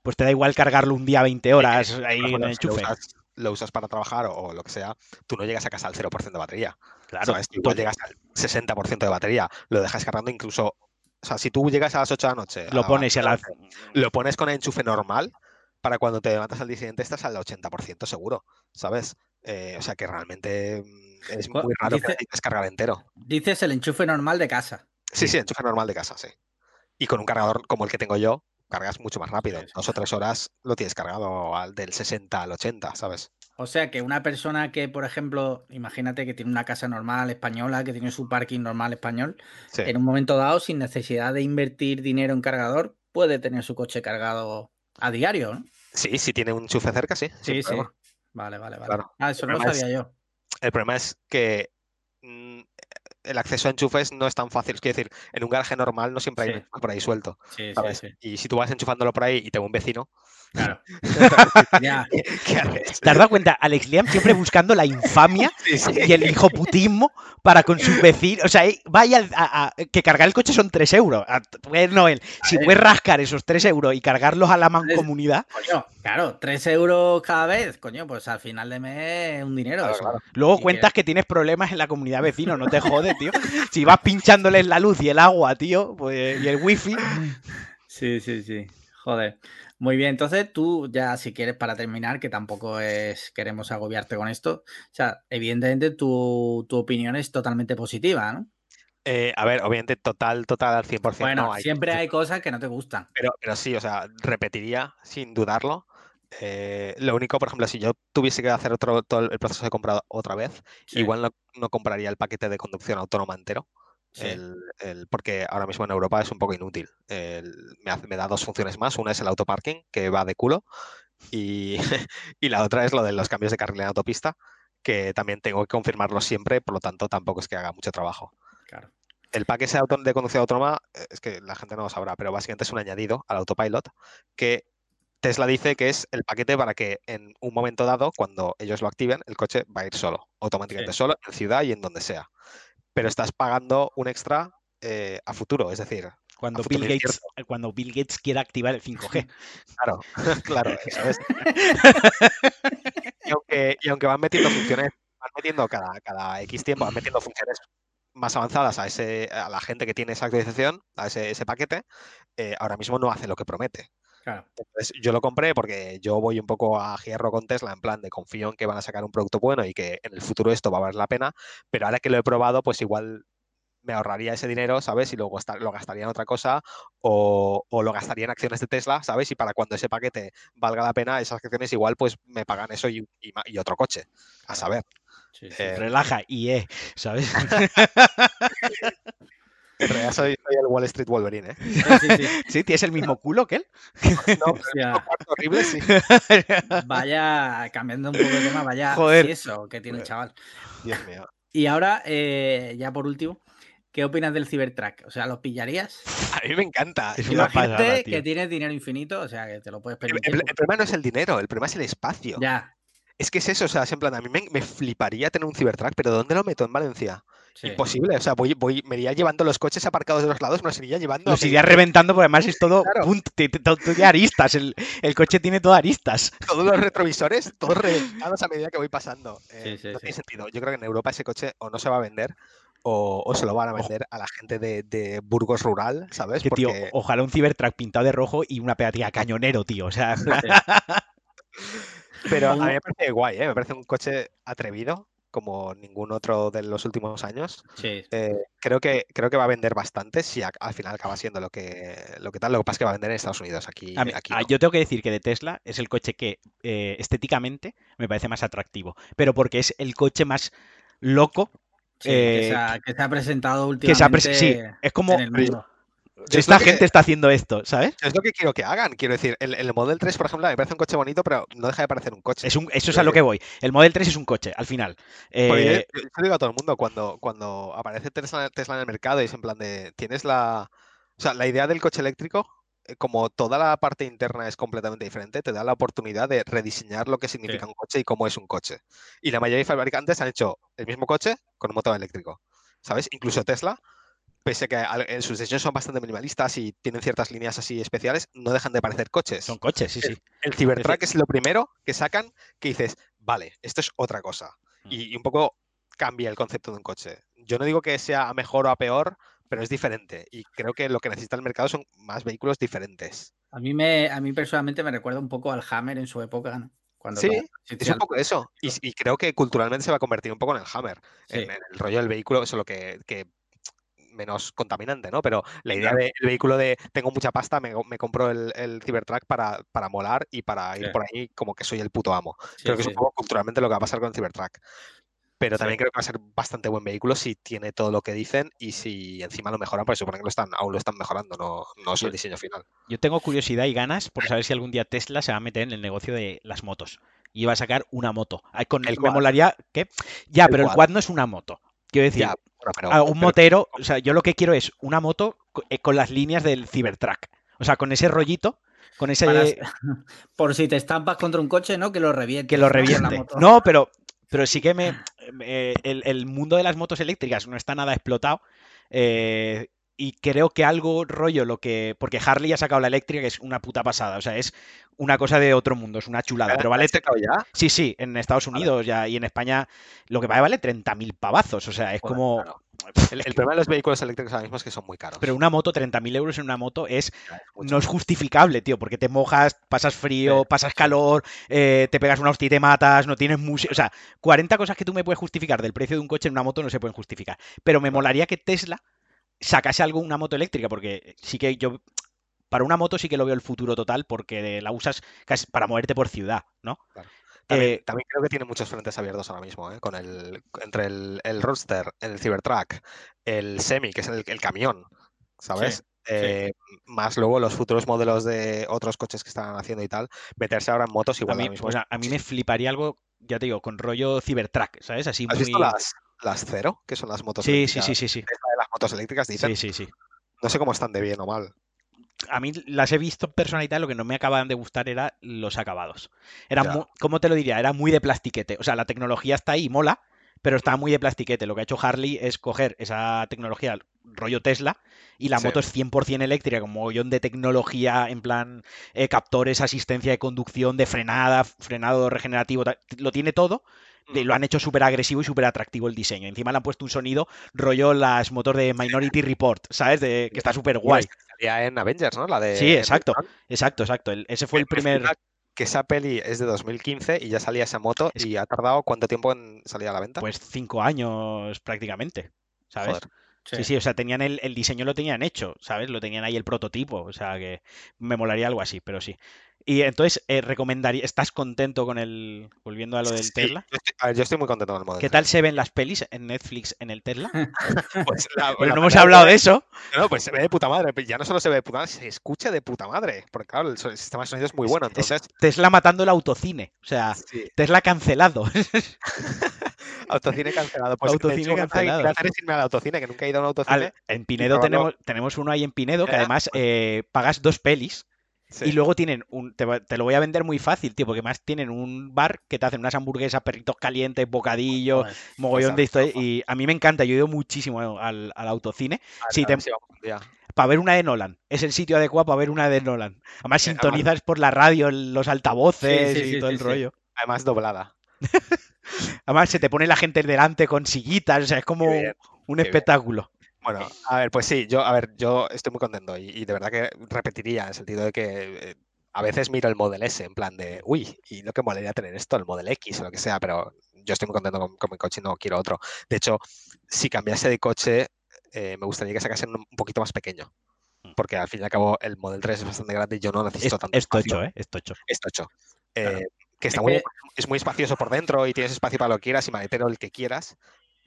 pues te da igual cargarlo un día 20 horas ahí en el enchufe. usas, lo usas para trabajar o, o lo que sea, tú no llegas a casa al 0% de batería. Claro, ¿sabes? Tú igual llegas al 60% de batería, lo dejas cargando incluso. O sea, si tú llegas a las 8 de la noche, lo pones y a la... lo pones con enchufe normal, para cuando te levantas al día siguiente estás al 80% seguro, ¿sabes? Eh, o sea que realmente mm, es muy raro que dice- necesites cargar entero. Dices el enchufe normal de casa. Sí, sí, enchufe normal de casa, sí. Y con un cargador como el que tengo yo, cargas mucho más rápido. Dos o tres horas lo tienes cargado al del 60 al 80, ¿sabes? O sea que una persona que, por ejemplo, imagínate que tiene una casa normal española, que tiene su parking normal español, Sí. en un momento dado, sin necesidad de invertir dinero en cargador, puede tener su coche cargado a diario, ¿no? Sí, si tiene un enchufe cerca, sí. Sí, sí. problema. Vale, vale, vale. Claro. Ah, eso no lo es- sabía yo. El problema es que mm, el acceso a enchufes no es tan fácil. Es decir, en un garaje normal no siempre hay Sí. por ahí suelto. Sí, sí, ¿sabes? sí. Y si tú vas enchufándolo por ahí y te va un vecino, Claro. Ya. ¿qué haces? ¿Te has dado cuenta? Alex Liam siempre buscando la infamia Sí, sí. y el hijoputismo para con sus vecinos. O sea, eh, vaya a, a- que cargar el coche son 3 euros. A- Pues no, él, si puedes rascar esos 3 euros y cargarlos a la mancomunidad, Coño, claro, 3 euros cada vez, coño, pues al final de mes es un dinero. Claro, eso. claro. luego Y cuentas que tienes problemas en la comunidad vecino, no te jodes, tío. Si vas pinchándoles la luz y el agua, tío, pues, y el wifi. Sí, sí, sí. Joder. Muy bien, entonces tú ya si quieres para terminar, que tampoco es queremos agobiarte con esto, o sea, evidentemente tu, tu opinión es totalmente positiva, ¿no? Eh, a ver, obviamente, total, total al 100%. Bueno, no, hay siempre hay cosas que no te gustan. Pero, pero sí, o sea, repetiría sin dudarlo. Eh, lo único, por ejemplo, si yo tuviese que hacer otro, todo el proceso de compra otra vez, Sí, igual no, no compraría el paquete de conducción autónoma entero. sí. el- el- porque ahora mismo en Europa es un poco inútil. El- me, hace- me da dos funciones más. Una es el autoparking, que va de culo, y, y la otra es lo de los cambios de carril en autopista, que también tengo que confirmarlo siempre, por lo tanto tampoco es que haga mucho trabajo. Claro. El paquete de de conducción autónoma, eh, es que la gente no lo sabrá, pero básicamente es un añadido al autopilot que Tesla dice que es el paquete para que en un momento dado, cuando ellos lo activen, el coche va a ir solo, automáticamente Sí. solo, en ciudad y en donde sea. Pero estás pagando un extra eh, a futuro, es decir, Cuando Bill, Gates, incierto. cuando Bill Gates quiera activar el 5G. claro, claro, eso es. y, aunque, y aunque van metiendo funciones, van metiendo cada, cada X tiempo, van metiendo funciones más avanzadas a, ese, a la gente que tiene esa actualización, a ese, ese paquete, eh, ahora mismo no hace lo que promete. Claro. Entonces, yo lo compré porque yo voy un poco a hierro con Tesla, en plan de confío en que van a sacar un producto bueno y que en el futuro esto va a valer la pena, pero ahora que lo he probado, pues igual me ahorraría ese dinero, ¿sabes? Y luego lo gastaría en otra cosa o, o lo gastaría en acciones de Tesla, ¿sabes? Y para cuando ese paquete valga la pena, esas acciones igual pues me pagan eso y, y otro coche, a saber. Sí, sí. Eh, Relaja, y eh, ¿sabes? en realidad soy, soy el Wall Street Wolverine, ¿eh? Sí, sí, sí. sí, tienes el mismo culo que él. No, pero horrible, sí. Vaya, cambiando un poco de tema, vaya Joder. eso que tiene el chaval. Dios mío. Y ahora, eh, ya por último, ¿qué opinas del Cybertruck? O sea, ¿los pillarías? A mí me encanta. Es una pasada, que tío. tienes dinero infinito, o sea, que te lo puedes permitir. el- el problema no es el dinero, el problema es el espacio. Ya, Es que es eso, o sea, es en plan, a mí me, me fliparía tener un Cybertruck, pero ¿dónde lo meto en Valencia? Sí. Imposible, o sea, voy, voy, me iría llevando los coches aparcados de los lados, me los iría llevando. Los iría reventando, porque además es todo, Claro. punto, todo de aristas. El, el coche tiene todo aristas. Todos los retrovisores, todos reventados a medida que voy pasando. Eh, sí, no sí. tiene sentido. Yo creo que en Europa ese coche o no se va a vender o, o se lo van a vender a la gente de, de Burgos Rural, ¿sabes? Que, tío, ojalá un Cybertruck pintado de rojo y una pegatina cañonero, tío. O sea, sí. Pero a mí me parece guay, ¿eh? Me parece un coche atrevido, como ningún otro de los últimos años. Sí, Eh, creo, que, creo que va a vender bastante si a- al final acaba siendo lo que, lo que tal. Lo que pasa es que va a vender en Estados Unidos. Aquí, a mí- aquí no. yo tengo que decir que de Tesla es el coche que eh, estéticamente me parece más atractivo. Pero porque es el coche más loco sí, que, eh, se ha, que se ha presentado últimamente que se ha Sí, es como en el mundo. Esta que- gente está haciendo esto, ¿sabes? es lo que quiero que hagan. Quiero decir, el, el Model 3, por ejemplo, me parece un coche bonito, pero no deja de parecer un coche. Es un, eso es a lo que voy. El Model 3 es un coche, al final. Yo- Eh, yo, yo digo a todo el mundo, cuando, cuando aparece Tesla, Tesla en el mercado y es en plan de, tienes la... O sea, la idea del coche eléctrico, eh, como toda la parte interna es completamente diferente, te da la oportunidad de rediseñar lo que significa un coche y cómo es un coche. Y la mayoría de fabricantes han hecho el mismo coche con un motor eléctrico, ¿sabes? Incluso Tesla, pese a que en sus diseños son bastante minimalistas y tienen ciertas líneas así especiales, no dejan de parecer coches. son coches, sí, sí. El Cybertruck es lo primero que sacan que dices, vale, esto es otra cosa. Mm. Y, y un poco cambia el concepto de un coche. Yo no digo que sea a mejor o a peor, pero es diferente. Y creo que lo que necesita el mercado son más vehículos diferentes. A mí, me, a mí personalmente me recuerda un poco al Hammer en su época, ¿no? Cuando Sí, Es un poco eso. Y, y creo que culturalmente se va a convertir un poco en el Hammer. Sí. En, en el rollo del vehículo, eso lo que, que menos contaminante, ¿no? Pero la idea del vehículo de tengo mucha pasta, me, me compro el, el Cybertruck para, para molar y para ir Sí. por ahí como que soy el puto amo. Sí, Creo que es un poco culturalmente lo que va a pasar con el Cybertruck. Pero también creo que va a ser bastante buen vehículo si tiene todo lo que dicen y si encima lo mejoran, porque suponen que lo están, aún lo están mejorando, no, no es el diseño final. Yo tengo curiosidad y ganas por saber si algún día Tesla se va a meter en el negocio de las motos. Y va a sacar una moto. Con, El me Quad. molaría que. Ya, El pero el Quad. no es una moto. Quiero decir, Ya, pero, a un pero- motero. O sea, yo lo que quiero es una moto eh, con las líneas del Cybertruck. O sea, con ese rollito, con ese. Para- por si te estampas contra un coche, ¿no? Que lo reviente. que lo reviente. No, pero, pero sí que me. el, el mundo de las motos eléctricas no está nada explotado. eh, y creo que algo rollo lo que. Porque Harley ha sacado la eléctrica, que es una puta pasada. O sea, es una cosa de otro mundo, es una chulada. Pero vale. ¿Has sacado ya? Sí, sí, en Estados Unidos ya y en España lo que vale vale 30.000 pavazos. O sea, es como. claro. El, el problema de los vehículos eléctricos ahora mismo es que son muy caros. Pero una moto, 30.000 euros en una moto es mucho. no es justificable, tío, porque te mojas, pasas frío, Sí, pasas calor, eh, te pegas una hostia y te matas, no tienes música. O sea, 40 cosas que tú me puedes justificar del precio de un coche en una moto no se pueden justificar. Pero me molaría que Tesla sacase algo, una moto eléctrica, porque sí que yo. Para una moto sí que lo veo el futuro total, porque la usas casi para moverte por ciudad, ¿no? También, Eh, también creo que tiene muchos frentes abiertos ahora mismo, ¿eh? Con el, entre el, el Roadster, el Cybertruck, el Semi, que es el, el camión, ¿sabes? Eh, Más luego los futuros modelos de otros coches que están haciendo y tal, meterse ahora en motos A igual mí, ahora mismo. a mí me fliparía algo, ya te digo, con rollo Cybertruck, ¿sabes? Así ¿Has muy. visto las, las Cero? Que son las motos Sí, sí, eléctricas. sí, sí, sí. De las motos eléctricas, dicen. Sí, sí, sí. No sé cómo están de bien o mal. a mí las he visto en persona y tal, lo que no me acababan de gustar era los acabados. Era Ya. mu- ¿cómo te lo diría? Era muy de plastiquete. O sea, la tecnología está ahí, mola, pero está muy de plastiquete. Lo que ha hecho Harley es coger esa tecnología rollo Tesla y la Sí. moto es 100% eléctrica, con mogollón de tecnología, en plan eh, captores, asistencia de conducción, de frenada, frenado regenerativo, lo tiene todo. De- lo han hecho súper agresivo y súper atractivo el diseño. Encima le han puesto un sonido rollo las motos de Minority Report, ¿sabes? De, que está súper guay. salía en Avengers, ¿no? La de Sí, exacto. Exacto, exacto. El- ese fue el Me primer. Que esa peli es de 2015 y ya salía esa moto Es- y ha tardado cuánto tiempo en salir a la venta. Pues cinco años prácticamente. ¿Sabes? Joder. Sí, sí, o sea, tenían el, el diseño lo tenían hecho, ¿sabes? Lo tenían ahí el prototipo, o sea que me molaría algo así, pero sí. Y entonces, eh, recomendaría, ¿estás contento con el, volviendo a lo del Sí, Tesla? yo estoy, a ver, yo estoy muy contento con el modelo. ¿Qué tal se ven las pelis en Netflix en el Tesla? Pues la- Pero la no hemos hablado de eso. No, pues se ve de puta madre. pero Ya no solo se ve de puta madre, se escucha de puta madre. Porque claro, el, el sistema de sonido es muy bueno. Es- Entonces, Tesla matando el autocine, o sea, sí, Tesla cancelado. autocine cancelado. Pues Autocine hecho, cancelado. quiero hacer es irme al autocine, que nunca he ido a un autocine. Al- en Pinedo tenemos, tenemos uno ahí en Pinedo que además pues- eh, pagas dos pelis Sí. Y luego tienen un. Te, te lo voy a vender muy fácil, tío, porque más tienen un bar que te hacen unas hamburguesas, perritos calientes, bocadillos, Joder. mogollón Pues de a- historia. Y a mí me encanta, yo he ido muchísimo al, al autocine A ver, sí, a te- ver si día. para ver una de Nolan. Es el sitio adecuado para ver una de Nolan. Además, además- sintonizas por la radio, los altavoces Sí, y todo el rollo. Además, doblada. Además, se te pone la gente delante con sillitas, o sea, es como bien, un bien. Bueno, a ver, pues sí, yo, a ver, yo estoy muy contento y, y de verdad que repetiría en el sentido de que eh, a veces miro el Model S en plan de, uy, y lo que molaría tener esto, el Model X o lo que sea, pero yo estoy muy contento con, con mi coche y no quiero otro. De hecho, si cambiase de coche, eh, me gustaría que sacasen un, un poquito más pequeño, porque al fin y al cabo el Model 3 es bastante grande y yo no Es, necesito tanto es tocho, ¿eh? Es tocho. Es tocho. Claro. Eh, que está Es muy que- es muy espacioso por dentro y tienes espacio para lo que quieras y maletero el que quieras,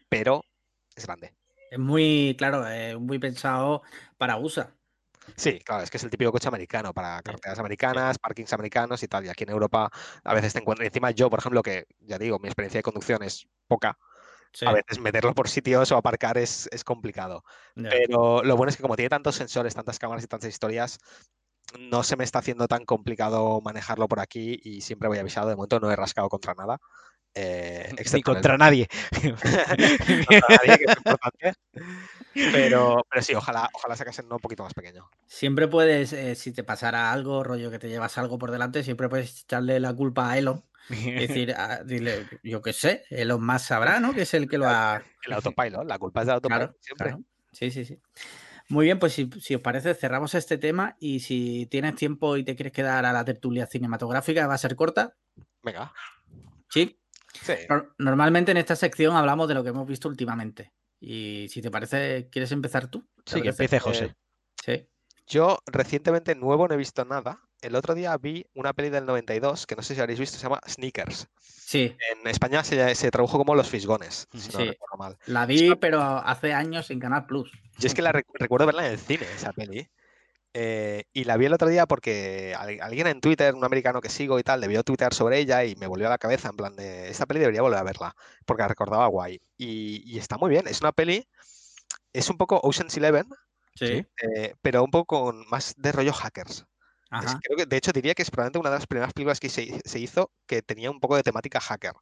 pero es grande. Es muy, claro, es muy pensado para USA. Sí, claro, es que es el típico coche americano para carreteras americanas, parkings americanos y tal. Y aquí en Europa a veces te encuentras. Encima yo, por ejemplo, que ya digo, mi experiencia de conducción es poca, Sí, a veces meterlo por sitios o aparcar es, es complicado. Pero lo bueno es que como tiene tantos sensores, tantas cámaras y tantas historias, no se me está haciendo tan complicado manejarlo por aquí y siempre voy avisado. De momento no he rascado contra nada. Eh, Ni el- contra nadie. contra nadie, que es importante. Pero, pero sí, ojalá, ojalá sacasen uno un poquito más pequeño. Siempre puedes, eh, si te pasara algo, rollo que te llevas algo por delante, siempre puedes echarle la culpa a Elon. y decir, dile, yo qué sé, Elon más sabrá, ¿no? Que es el que lo ha. El autopilot, la culpa es del autopilot Claro, siempre. claro. Sí, sí, sí. Muy bien, pues si, si os parece, cerramos este tema y si tienes tiempo y te quieres quedar a la tertulia cinematográfica, va a ser corta. Venga. Sí. Sí. Normalmente en esta sección hablamos de lo que hemos visto últimamente. Y si te parece, ¿quieres empezar tú? ¿Te Sí, que empiece José. Sí. Yo recientemente nuevo no he visto nada. el otro día vi una peli del 92 que no sé si habréis visto, se llama Sneakers. Sí, En España se, se tradujo como Los Fisgones, si no Sí. recuerdo mal. la vi, pero hace años en Canal Plus. Yo es que la rec- recuerdo verla en el cine, esa peli. Eh, y la vi el otro día porque al- alguien en Twitter, un americano que sigo y tal, debió tuitear sobre ella y me volvió a la cabeza en plan de, esta peli debería volver a verla, porque la recordaba guay. Y, y está muy bien, es una peli, es un poco Ocean's Eleven, Sí. eh, pero un poco con más de rollo hackers. Es- creo que, de hecho, diría que es probablemente una de las primeras películas que se, se hizo que tenía un poco de temática hacker.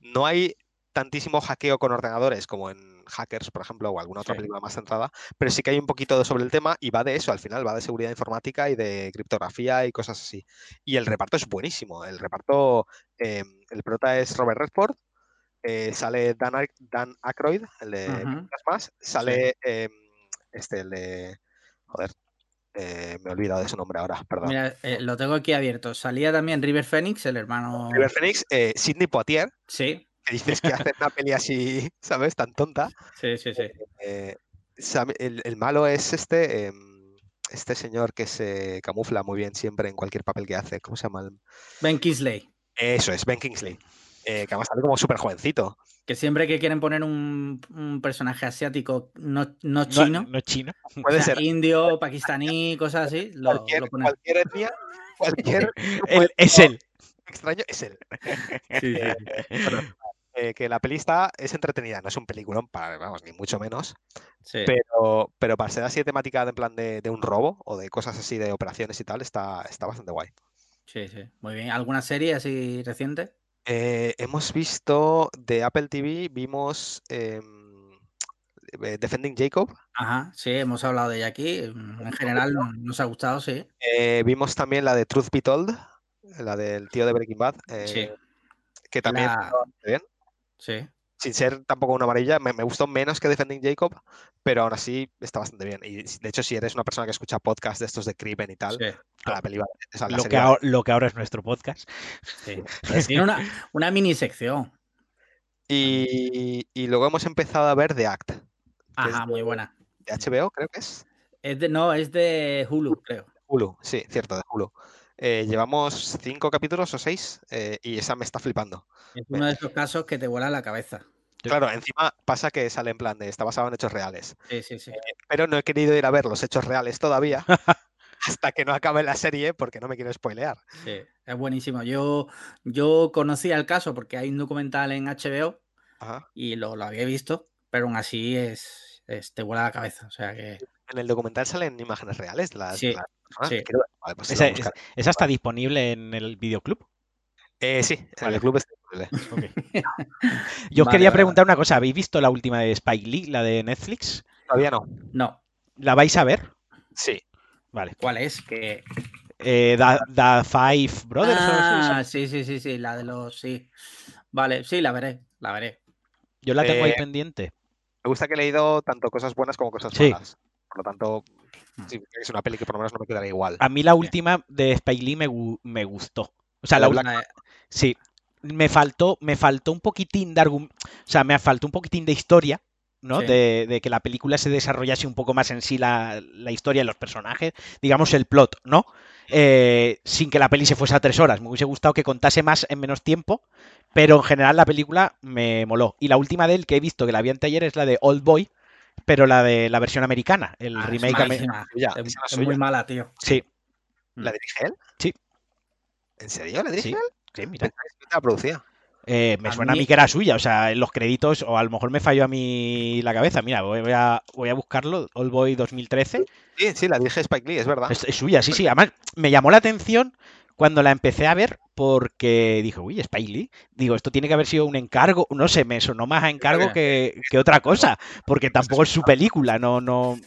No hay tantísimo hackeo con ordenadores como en Hackers, por ejemplo, o alguna otra Sí. película más centrada, pero sí que hay un poquito sobre el tema y va de eso al final, va de seguridad informática y de criptografía y cosas así. Y el reparto es buenísimo. El reparto, eh, el prota es Robert Redford, eh, sale Dan, Dan Aykroyd, el de. Películas más, sale eh, este, el de... Joder, eh, me he olvidado de su nombre ahora, perdón. Mira, eh, lo tengo aquí abierto. Salía también River Phoenix, el hermano. River Phoenix, eh, Sidney Poitier, Sí, que dices que hace una peli así, ¿sabes? Tan tonta. sí, sí, sí. Eh, el, el malo es este, em, este señor que se camufla muy bien siempre en cualquier papel que hace. ¿Cómo se llama? el- Ben Kingsley. Eso es, Ben Kingsley. eh, que además sale como súper jovencito. Que siempre que quieren poner un, un personaje asiático no, no No, chino, no chino. o Puede sea, ser indio, pakistaní, cosas así, lo, cualquier, lo ponen. cualquier etnia, cualquier Él- es él. extraño es él. Sí, sí, sí. Eh, que la peli está, es entretenida, no es un peliculón, para, vamos, ni mucho menos. Sí. Pero, pero para ser así de temática de, en plan de, de un robo o de cosas así de operaciones y tal, está, está bastante guay. Sí, sí. Muy bien. ¿Alguna serie así reciente? Eh, hemos visto de Apple TV, vimos em, eh, Defending Jacob, Ajá, sí, hemos hablado de ella aquí. mm, En general no- nos ha gustado, sí. eh, vimos también la de Truth Be Told, la del tío de Breaking Bad, Sí. que también La- bien. Sí. Sin ser tampoco una amarilla, me, me gustó menos que Defending Jacob, pero aún así está bastante bien. Y de hecho, si eres una persona que escucha podcasts de estos de crimen y tal, sí, a la peli va- o sea, la Lo que, va- ahora, lo que ahora es nuestro podcast. sí. Pero Tiene una, una mini sección. Y, y luego hemos empezado a ver The Act, Ajá, muy de- buena. de HBO, creo que es. Es de, no, es de Hulu, creo. Hulu, sí, cierto, de Hulu. Eh, llevamos cinco capítulos o seis eh, y esa me está flipando. Es uno de esos casos que te vuela la cabeza. Claro, encima pasa que sale en plan de está basado en hechos reales, Sí, sí, sí. pero no he querido ir a ver los hechos reales todavía hasta que no acabe la serie porque no me quiero spoilear. Sí, es buenísimo. Yo, yo conocía el caso porque hay un documental en HBO Ajá. y lo, lo había visto, pero aún así es, es- te vuela la cabeza. O sea que En el documental salen imágenes reales de las, Sí, las personas. sí. Quiero ver. Vale, pues Esa, está disponible en el videoclub. Eh, sí, en el club está disponible. Yo os Vale, quería preguntar una cosa. ¿Habéis visto la última de Spike Lee, la de Netflix? Todavía no. no. ¿La vais a ver? Sí. Vale. ¿Cuál es? Que... Eh, the, The Five Brothers. Ah, sí, sí, sí, sí, la de los, sí. Vale, sí, la veré, la veré. Yo la tengo ahí Eh, pendiente. Me gusta que he leído tanto cosas buenas como cosas Sí. malas. Por lo tanto, Mm. sí, es una peli que por lo menos no me quedará igual. A mí la última de Spike Lee me, gu- me gustó. O sea, La La- Sí, me faltó, me faltó un poquitín de argum- o sea, me faltó un poquitín de historia, ¿no? Sí. De, de que la película se desarrollase un poco más en sí la, la historia, los personajes, digamos el plot, ¿no? Eh, sin que la peli se fuese a tres horas. Me hubiese gustado que contase más en menos tiempo, pero en general la película me moló. Y la última de él que he visto, que la vi anteayer, es la de Old Boy, pero la de la versión americana, el Ah, remake ame- malísima, suya, es- es es muy mala, tío. Sí, ¿La dirige él? Sí. ¿En serio? ¿La dirige sí, él? sí, mira. La producía. Eh, me A suena a mí- que era suya, o sea, en los créditos, o a lo mejor me falló a mí la cabeza. Mira, voy a, voy a buscarlo, All Boy 2013. Sí, sí, la dirige Spike Lee, es verdad. Es, es suya, sí, sí. Además, me llamó la atención cuando la empecé a ver porque dije, uy, Spike Lee. Digo, esto tiene que haber sido un encargo, no sé, me sonó más a encargo que, que otra cosa, porque tampoco es su película, no, no. Es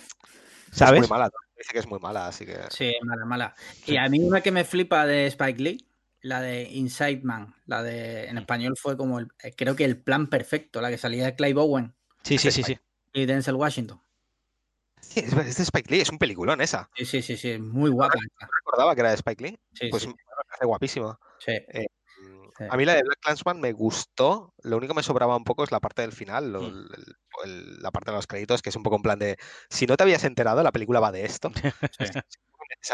¿Sabes? muy mala. Dice que es muy mala, así que. Sí, mala, mala. Y a mí una que me flipa de Spike Lee, la de Inside Man, la de en español fue como el, eh, creo que el plan perfecto, la que salía de Clay Bowen Sí, sí, sí, sí. y Denzel Washington. Sí, es, es de Spike Lee, es un peliculón esa. Sí, sí, sí, sí, muy guapa. Recordaba que era de Spike Lee. Sí, Pues sí, me parece guapísima. sí. Sí. A mí la de Black Clansman me gustó. Lo único que me sobraba un poco es la parte del final, lo- Mm. el- el- la parte de los créditos, que es un poco en plan de. Si no te habías enterado, la película va de esto.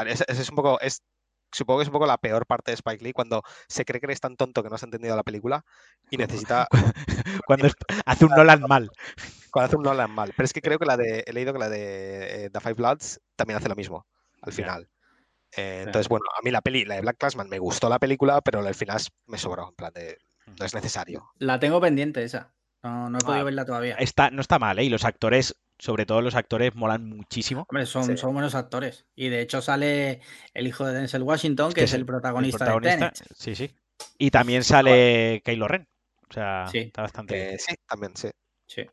Es, es- es un poco. Es supongo que es un poco la peor parte de Spike Lee cuando se cree que eres tan tonto que no has entendido la película y necesita Cuando hace un Nolan mal. cuando hace un Nolan mal. Pero es que creo que la de he leído que la de eh, The Five Bloods también hace lo mismo al final. Eh, entonces, bueno, a mí la peli, la de Black Classman, me gustó la película, pero al final me sobró, en plan de no es necesario. La tengo pendiente esa. No, no he podido Ah, verla todavía. Está, no está mal, ¿eh? Y los actores, sobre todo los actores, molan muchísimo. Hombre, son, Sí. son buenos actores. Y de hecho sale el hijo de Denzel Washington, que, que es el protagonista, de Tenet. Sí, sí. Y también sale Kylo Ren. O sea, Sí. está bastante bien. Eh, sí, también, sí. Sí.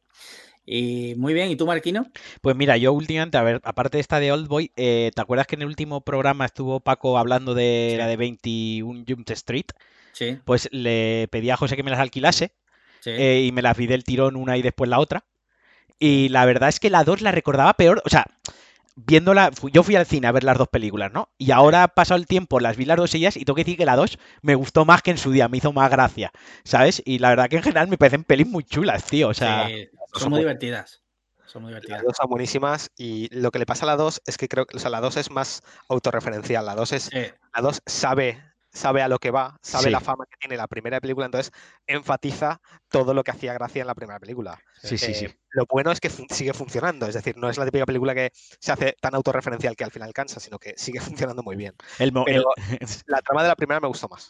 Y muy bien, ¿y tú, Marquino? Pues mira, yo últimamente, a ver, aparte de esta de Old Boy, eh, ¿te acuerdas que en el último programa estuvo Paco hablando de Sí. la de 21 Jump Street? Sí, Pues le pedí a José que me las alquilase sí. eh, y me las vi del tirón una y después la otra. Y la verdad es que la 2 la recordaba peor. O sea, viéndola, yo fui al cine a ver las dos películas, ¿no? Y ahora ha pasado el tiempo, las vi las dos ellas y tengo que decir que la 2 me gustó más que en su día, me hizo más gracia, ¿sabes? Y la verdad que en general me parecen pelis muy chulas, tío. O sea, Sí, son son muy divertidas. Son muy Las divertidas. dos son buenísimas y lo que le pasa a la 2 es que creo que o sea, la 2 es más autorreferencial. La 2 es Sí, la 2 sabe, sabe a lo que va, sabe Sí. la fama que tiene la primera película, entonces enfatiza todo lo que hacía gracia en la primera película. sí, sí, Eh, sí. Lo bueno es que fun- sigue funcionando, es decir, no es la típica película que se hace tan autorreferencial que al final cansa, sino que sigue funcionando muy bien. El pero- el- La trama de la primera me gustó más.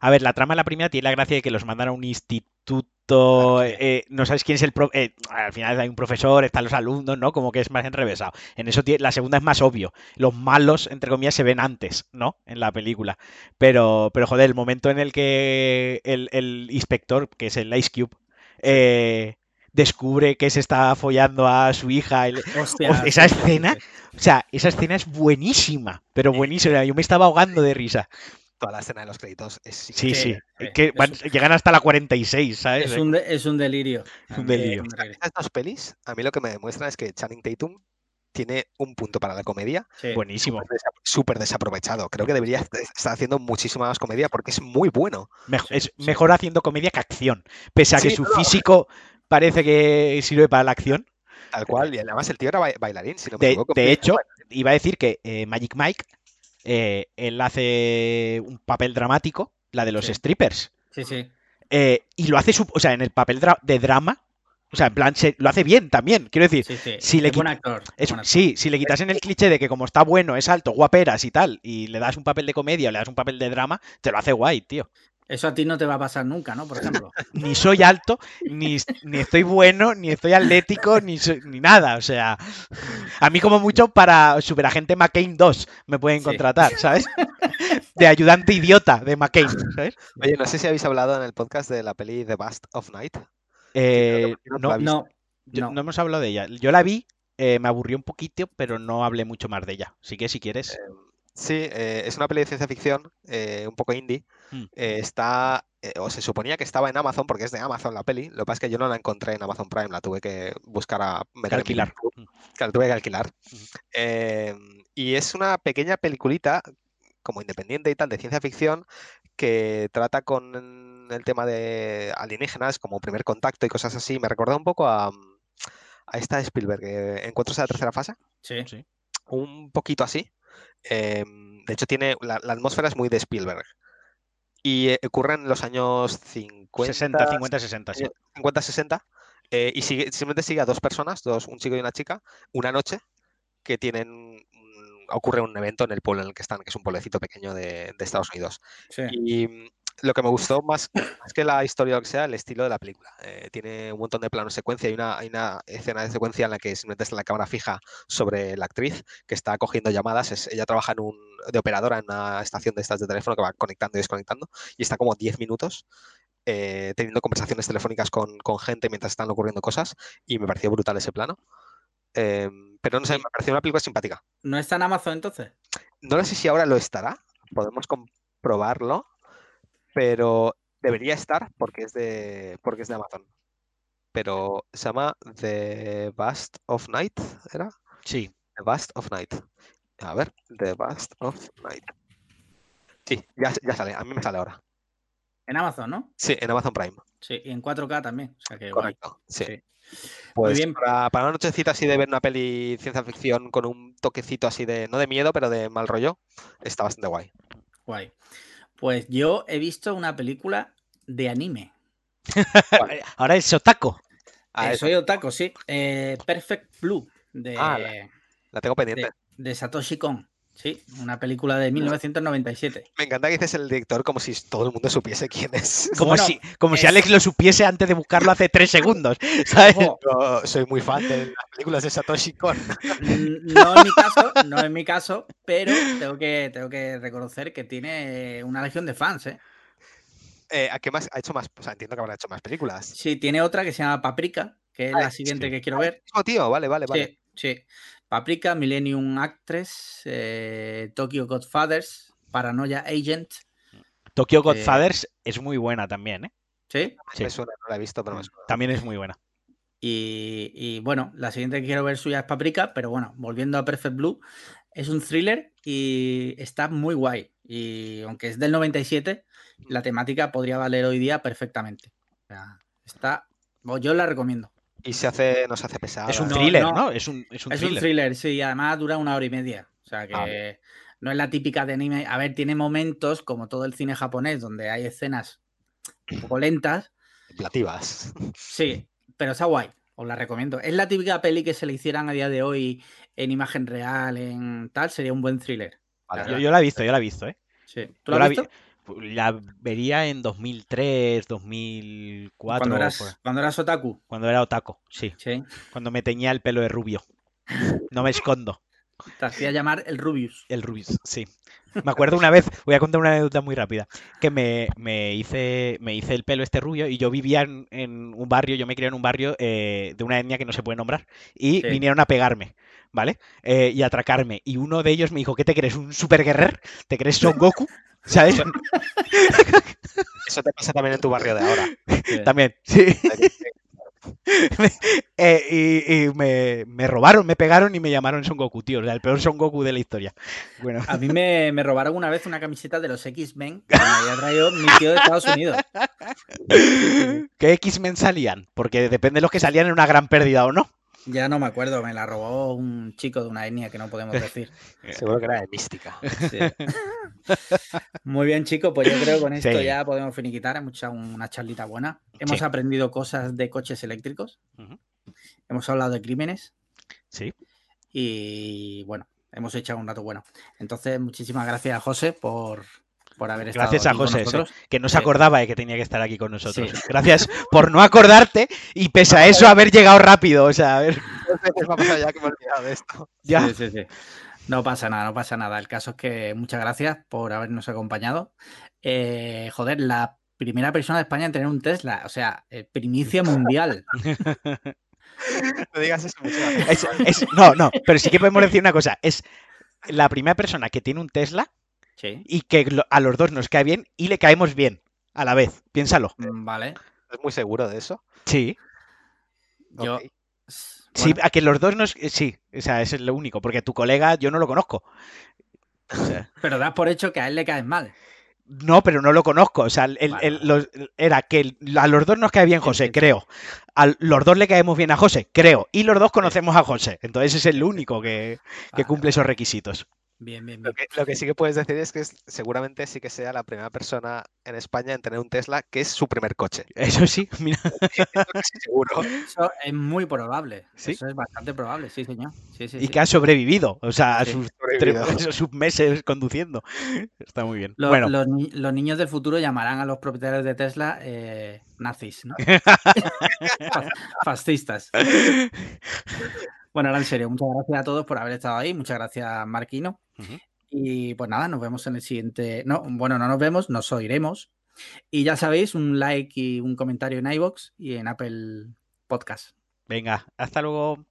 A ver, la trama de la primera tiene la gracia de que los mandan a un instituto, sí. eh, no sabes quién es el pro- eh, al final hay un profesor, están los alumnos, ¿no? Como que es más enrevesado. En eso la segunda es más obvio. Los malos, entre comillas, se ven antes, ¿no? En la película. Pero, pero joder, el momento en el que el, el inspector, que es el Ice Cube, eh, descubre que se está follando a su hija. Hostia, esa escena-. O sea, esa escena es buenísima, pero buenísima. Yo me estaba ahogando de risa. Toda la escena de los créditos es Sí, sí. sí, que es van- un- llegan hasta la 46, ¿sabes? Es un, de- es un delirio. Es un A mí- delirio. Estas dos pelis, a mí lo que me demuestran es que Channing Tatum tiene un punto para la comedia Sí. Buenísimo. súper desa- súper desaprovechado. Creo que debería est- estar haciendo muchísima más comedia porque es muy bueno. Mejo- Sí, es sí. mejor haciendo comedia que acción. Pese a que su no, no. físico parece que sirve para la acción. Tal cual. Y además el tío era ba- bailarín, si no me De, equivoco. de Fue- hecho, iba a decir que eh, Magic Mike, eh, él hace un papel dramático, la de los Sí. strippers. Sí, sí. eh, y lo hace, su- o sea, en el papel dra- de drama, o sea, en plan, se- lo hace bien también. Quiero decir, sí, sí. si le es buen quita- actor. Es- buen actor. sí, si le quitasen el cliché de que como está bueno, es alto, guaperas y tal, y le das un papel de comedia o le das un papel de drama, te lo hace guay, tío. Eso a ti no te va a pasar nunca, ¿no? Por ejemplo. Ni soy alto, ni, ni estoy bueno, ni estoy atlético, ni, soy- ni nada. O sea, a mí como mucho para Superagente McCain 2 me pueden Sí. contratar, ¿sabes? De ayudante idiota de McCain, ¿sabes? Oye, no sé si habéis hablado en el podcast de la peli The Bust of Night. Eh, no no. No, yo- no. no hemos hablado de ella. Yo la vi, eh, me aburrió un poquito, pero no hablé mucho más de ella. Así que si quieres... Sí, eh, es una peli de ciencia ficción, eh, un poco indie. Mm. Eh, está, eh, o se suponía que estaba en Amazon, porque es de Amazon la peli. Lo que pasa es que yo no la encontré en Amazon Prime, la tuve que buscar a que meter en mi alquilar. Mm. que la tuve que alquilar. Eh, y es una pequeña peliculita, como independiente y tal, de ciencia ficción, que trata con el tema de alienígenas, como primer contacto y cosas así. Me recuerda un poco a, a esta de Spielberg, Encuentros en la tercera fase Sí. Sí. un poquito así. Em, de hecho, tiene la, la atmósfera es muy de Spielberg. Y eh, ocurre en los años 50, 60, 50, 60, sí. 50, 60. eh, y sigue, simplemente sigue a dos personas, dos, un chico y una chica, una noche, que tienen. ocurre un evento en el pueblo en el que están, que es un pueblecito pequeño de, de Estados Unidos. sí. Y lo que me gustó más, más que la historia o lo que sea, el estilo de la película. Eh, tiene un montón de planos secuencia. Hay una, hay una escena de secuencia en la que simplemente está la cámara fija sobre la actriz que está cogiendo llamadas. Es- ella trabaja en un, de operadora en una estación de estas de teléfono que va conectando y desconectando y está como 10 minutos. eh, teniendo conversaciones telefónicas con, con gente mientras están ocurriendo cosas y me pareció brutal ese plano. Em, pero no sé, me pareció una película simpática. ¿No está en Amazon entonces? No sé si ahora lo estará, podemos comprobarlo, pero debería estar porque es de, porque es de Amazon. Pero se llama The Bust of Night, ¿era? Sí. The Bust of Night. A ver, The Bust of Night. Sí, ya, ya sale, a mí me sale ahora. En Amazon, ¿no? Sí, en Amazon Prime, Sí, y en 4K también. O sea que guay. correcto. Sí. Sí. Pues bien. Para, para una nochecita así de ver una peli ciencia ficción con un toquecito así de, no de miedo, pero de mal rollo, está bastante guay. Guay. Pues yo he visto una película de anime. Ahora es Otaco. Ah, Eh, eso, soy otaku, sí. Eh, Perfect Blue de, Ah, la tengo pendiente. de, de Satoshi Kon. Sí, una película de 1997. Me encanta que dices el director como si todo el mundo supiese quién es. Como, Bueno, si, como si es- Alex lo supiese antes de buscarlo hace tres segundos. Yo soy muy fan de las películas de Satoshi Kon. No en mi caso, no en mi caso, pero tengo que, tengo que reconocer que tiene una legión de fans, ¿eh? Eh, ¿A qué más? Ha hecho más. O sea, entiendo que habrá hecho más películas. Sí, tiene otra que se llama Paprika, que es Ah, la sí. siguiente que quiero ver. Oh, tío, vale, vale, vale. Sí, sí. Paprika, Millennium Actress, eh, Tokyo Godfathers, Paranoia Agent. Tokyo Eh, Godfathers es muy buena también, ¿eh? Sí. Sí. Me suena, no la he visto, pero me suena. También es muy buena. Y, y, bueno, la siguiente que quiero ver suya es Paprika, pero bueno, volviendo a Perfect Blue, es un thriller y está muy guay. Y aunque es del 97, la temática podría valer hoy día perfectamente. O sea, está. Yo la recomiendo. Y se hace, no se hace pesada. Es un thriller, no. ¿no? Es un, es un es thriller. un thriller, sí, y además dura una hora y media. O sea que no es la típica de anime. A ver, tiene momentos, como todo el cine japonés, donde hay escenas un poco lentas. Plativas. Sí, pero está guay. Os la recomiendo. Es la típica peli que se le hicieran a día de hoy en imagen real, en tal, sería un buen thriller. Vale, Yo, yo la he visto, yo la he visto, ¿eh? Sí. ¿Tú la has vi- visto? La vería en 2003, 2004, Cuando eras, cuando eras otaku. cuando era otaco, sí. Sí. Cuando me teñía el pelo de rubio. No me escondo. Te hacía llamar el Rubius. El Rubius, sí. Me acuerdo una vez, voy a contar una anécdota muy rápida, que me, me hice, me hice el pelo este rubio y yo vivía en, en un barrio, yo me crié en un barrio eh, de una etnia que no se puede nombrar y Sí. vinieron a pegarme, ¿vale? Eh, y atracarme. Y uno de ellos me dijo, ¿qué te crees? ¿Un super guerrer? ¿Te crees Son Goku? ¿Sabes? Eso te pasa también en tu barrio de ahora. También, sí. Eh, y y me, me robaron, me pegaron y me llamaron Son Goku, tío. O sea, el peor Son Goku de la historia. Bueno, A mí me, me robaron una vez una camiseta de los X-Men que me había traído mi tío de Estados Unidos. ¿qué X-Men salían? Porque depende de los que salían en una gran pérdida o no. Ya no me acuerdo, me la robó un chico de una etnia que no podemos decir. Seguro que era de mística. Sí. Muy bien, chicos, pues yo creo que con esto Sí. ya podemos finiquitar. Hemos echado una charlita buena. Hemos Sí. aprendido cosas de coches eléctricos. Hemos hablado de crímenes Sí. y bueno, hemos echado un rato bueno. Entonces, muchísimas gracias, José, por, por haber estado Gracias a con José, que no se Sí. acordaba de que tenía que estar aquí con nosotros. Sí. Gracias por no acordarte y pese a eso haber llegado rápido. O sea, a ver, Dos veces me ha pasado ya que me he olvidado de esto. ya. Sí, sí, sí. No pasa nada, no pasa nada. El caso es que muchas gracias por habernos acompañado. Eh, joder, la primera persona de España en tener un Tesla, o sea, eh, primicia mundial. No digas eso mucho. Es- es- no, no, pero sí que podemos decir una cosa. Es la primera persona que tiene un Tesla Sí. y que a los dos nos cae bien y le caemos bien a la vez. Piénsalo. Mm, Vale. ¿Es muy seguro de eso? Sí. Yo. Sí, a que los dos nos. eh, Sí, o sea, eso es lo único, porque tu colega yo no lo conozco. O sea, pero das por hecho que a él le caes mal. no, pero no lo conozco. O sea, el- el- Vale, el- vale. los- era que el- a los dos nos cae bien José, creo. A los dos le caemos bien a José, creo. Y los dos conocemos a José. Entonces es el único que, que Vale, cumple esos requisitos. Bien, bien, Lo bien. que, lo que sí que puedes decir es que es- seguramente sí que sea la primera persona en España en tener un Tesla que es su primer coche. Eso sí, mira. Seguro. Eso es muy probable. ¿Sí? Eso es bastante probable, sí, señor. Sí, sí, Y sí. que ha sobrevivido. O sea, a Sí, sus, meses conduciendo. Está muy bien. Lo- bueno, los, ni- los niños del futuro llamarán a los propietarios de Tesla eh, nazis, ¿no? Fas- Fascistas. Bueno, ahora en serio, muchas gracias a todos por haber estado ahí. Muchas gracias, Marquino. Y pues nada, nos vemos en el siguiente. No, bueno, no nos vemos, nos oiremos. Y ya sabéis, un like y un comentario en iBox y en Apple Podcast. venga, hasta luego.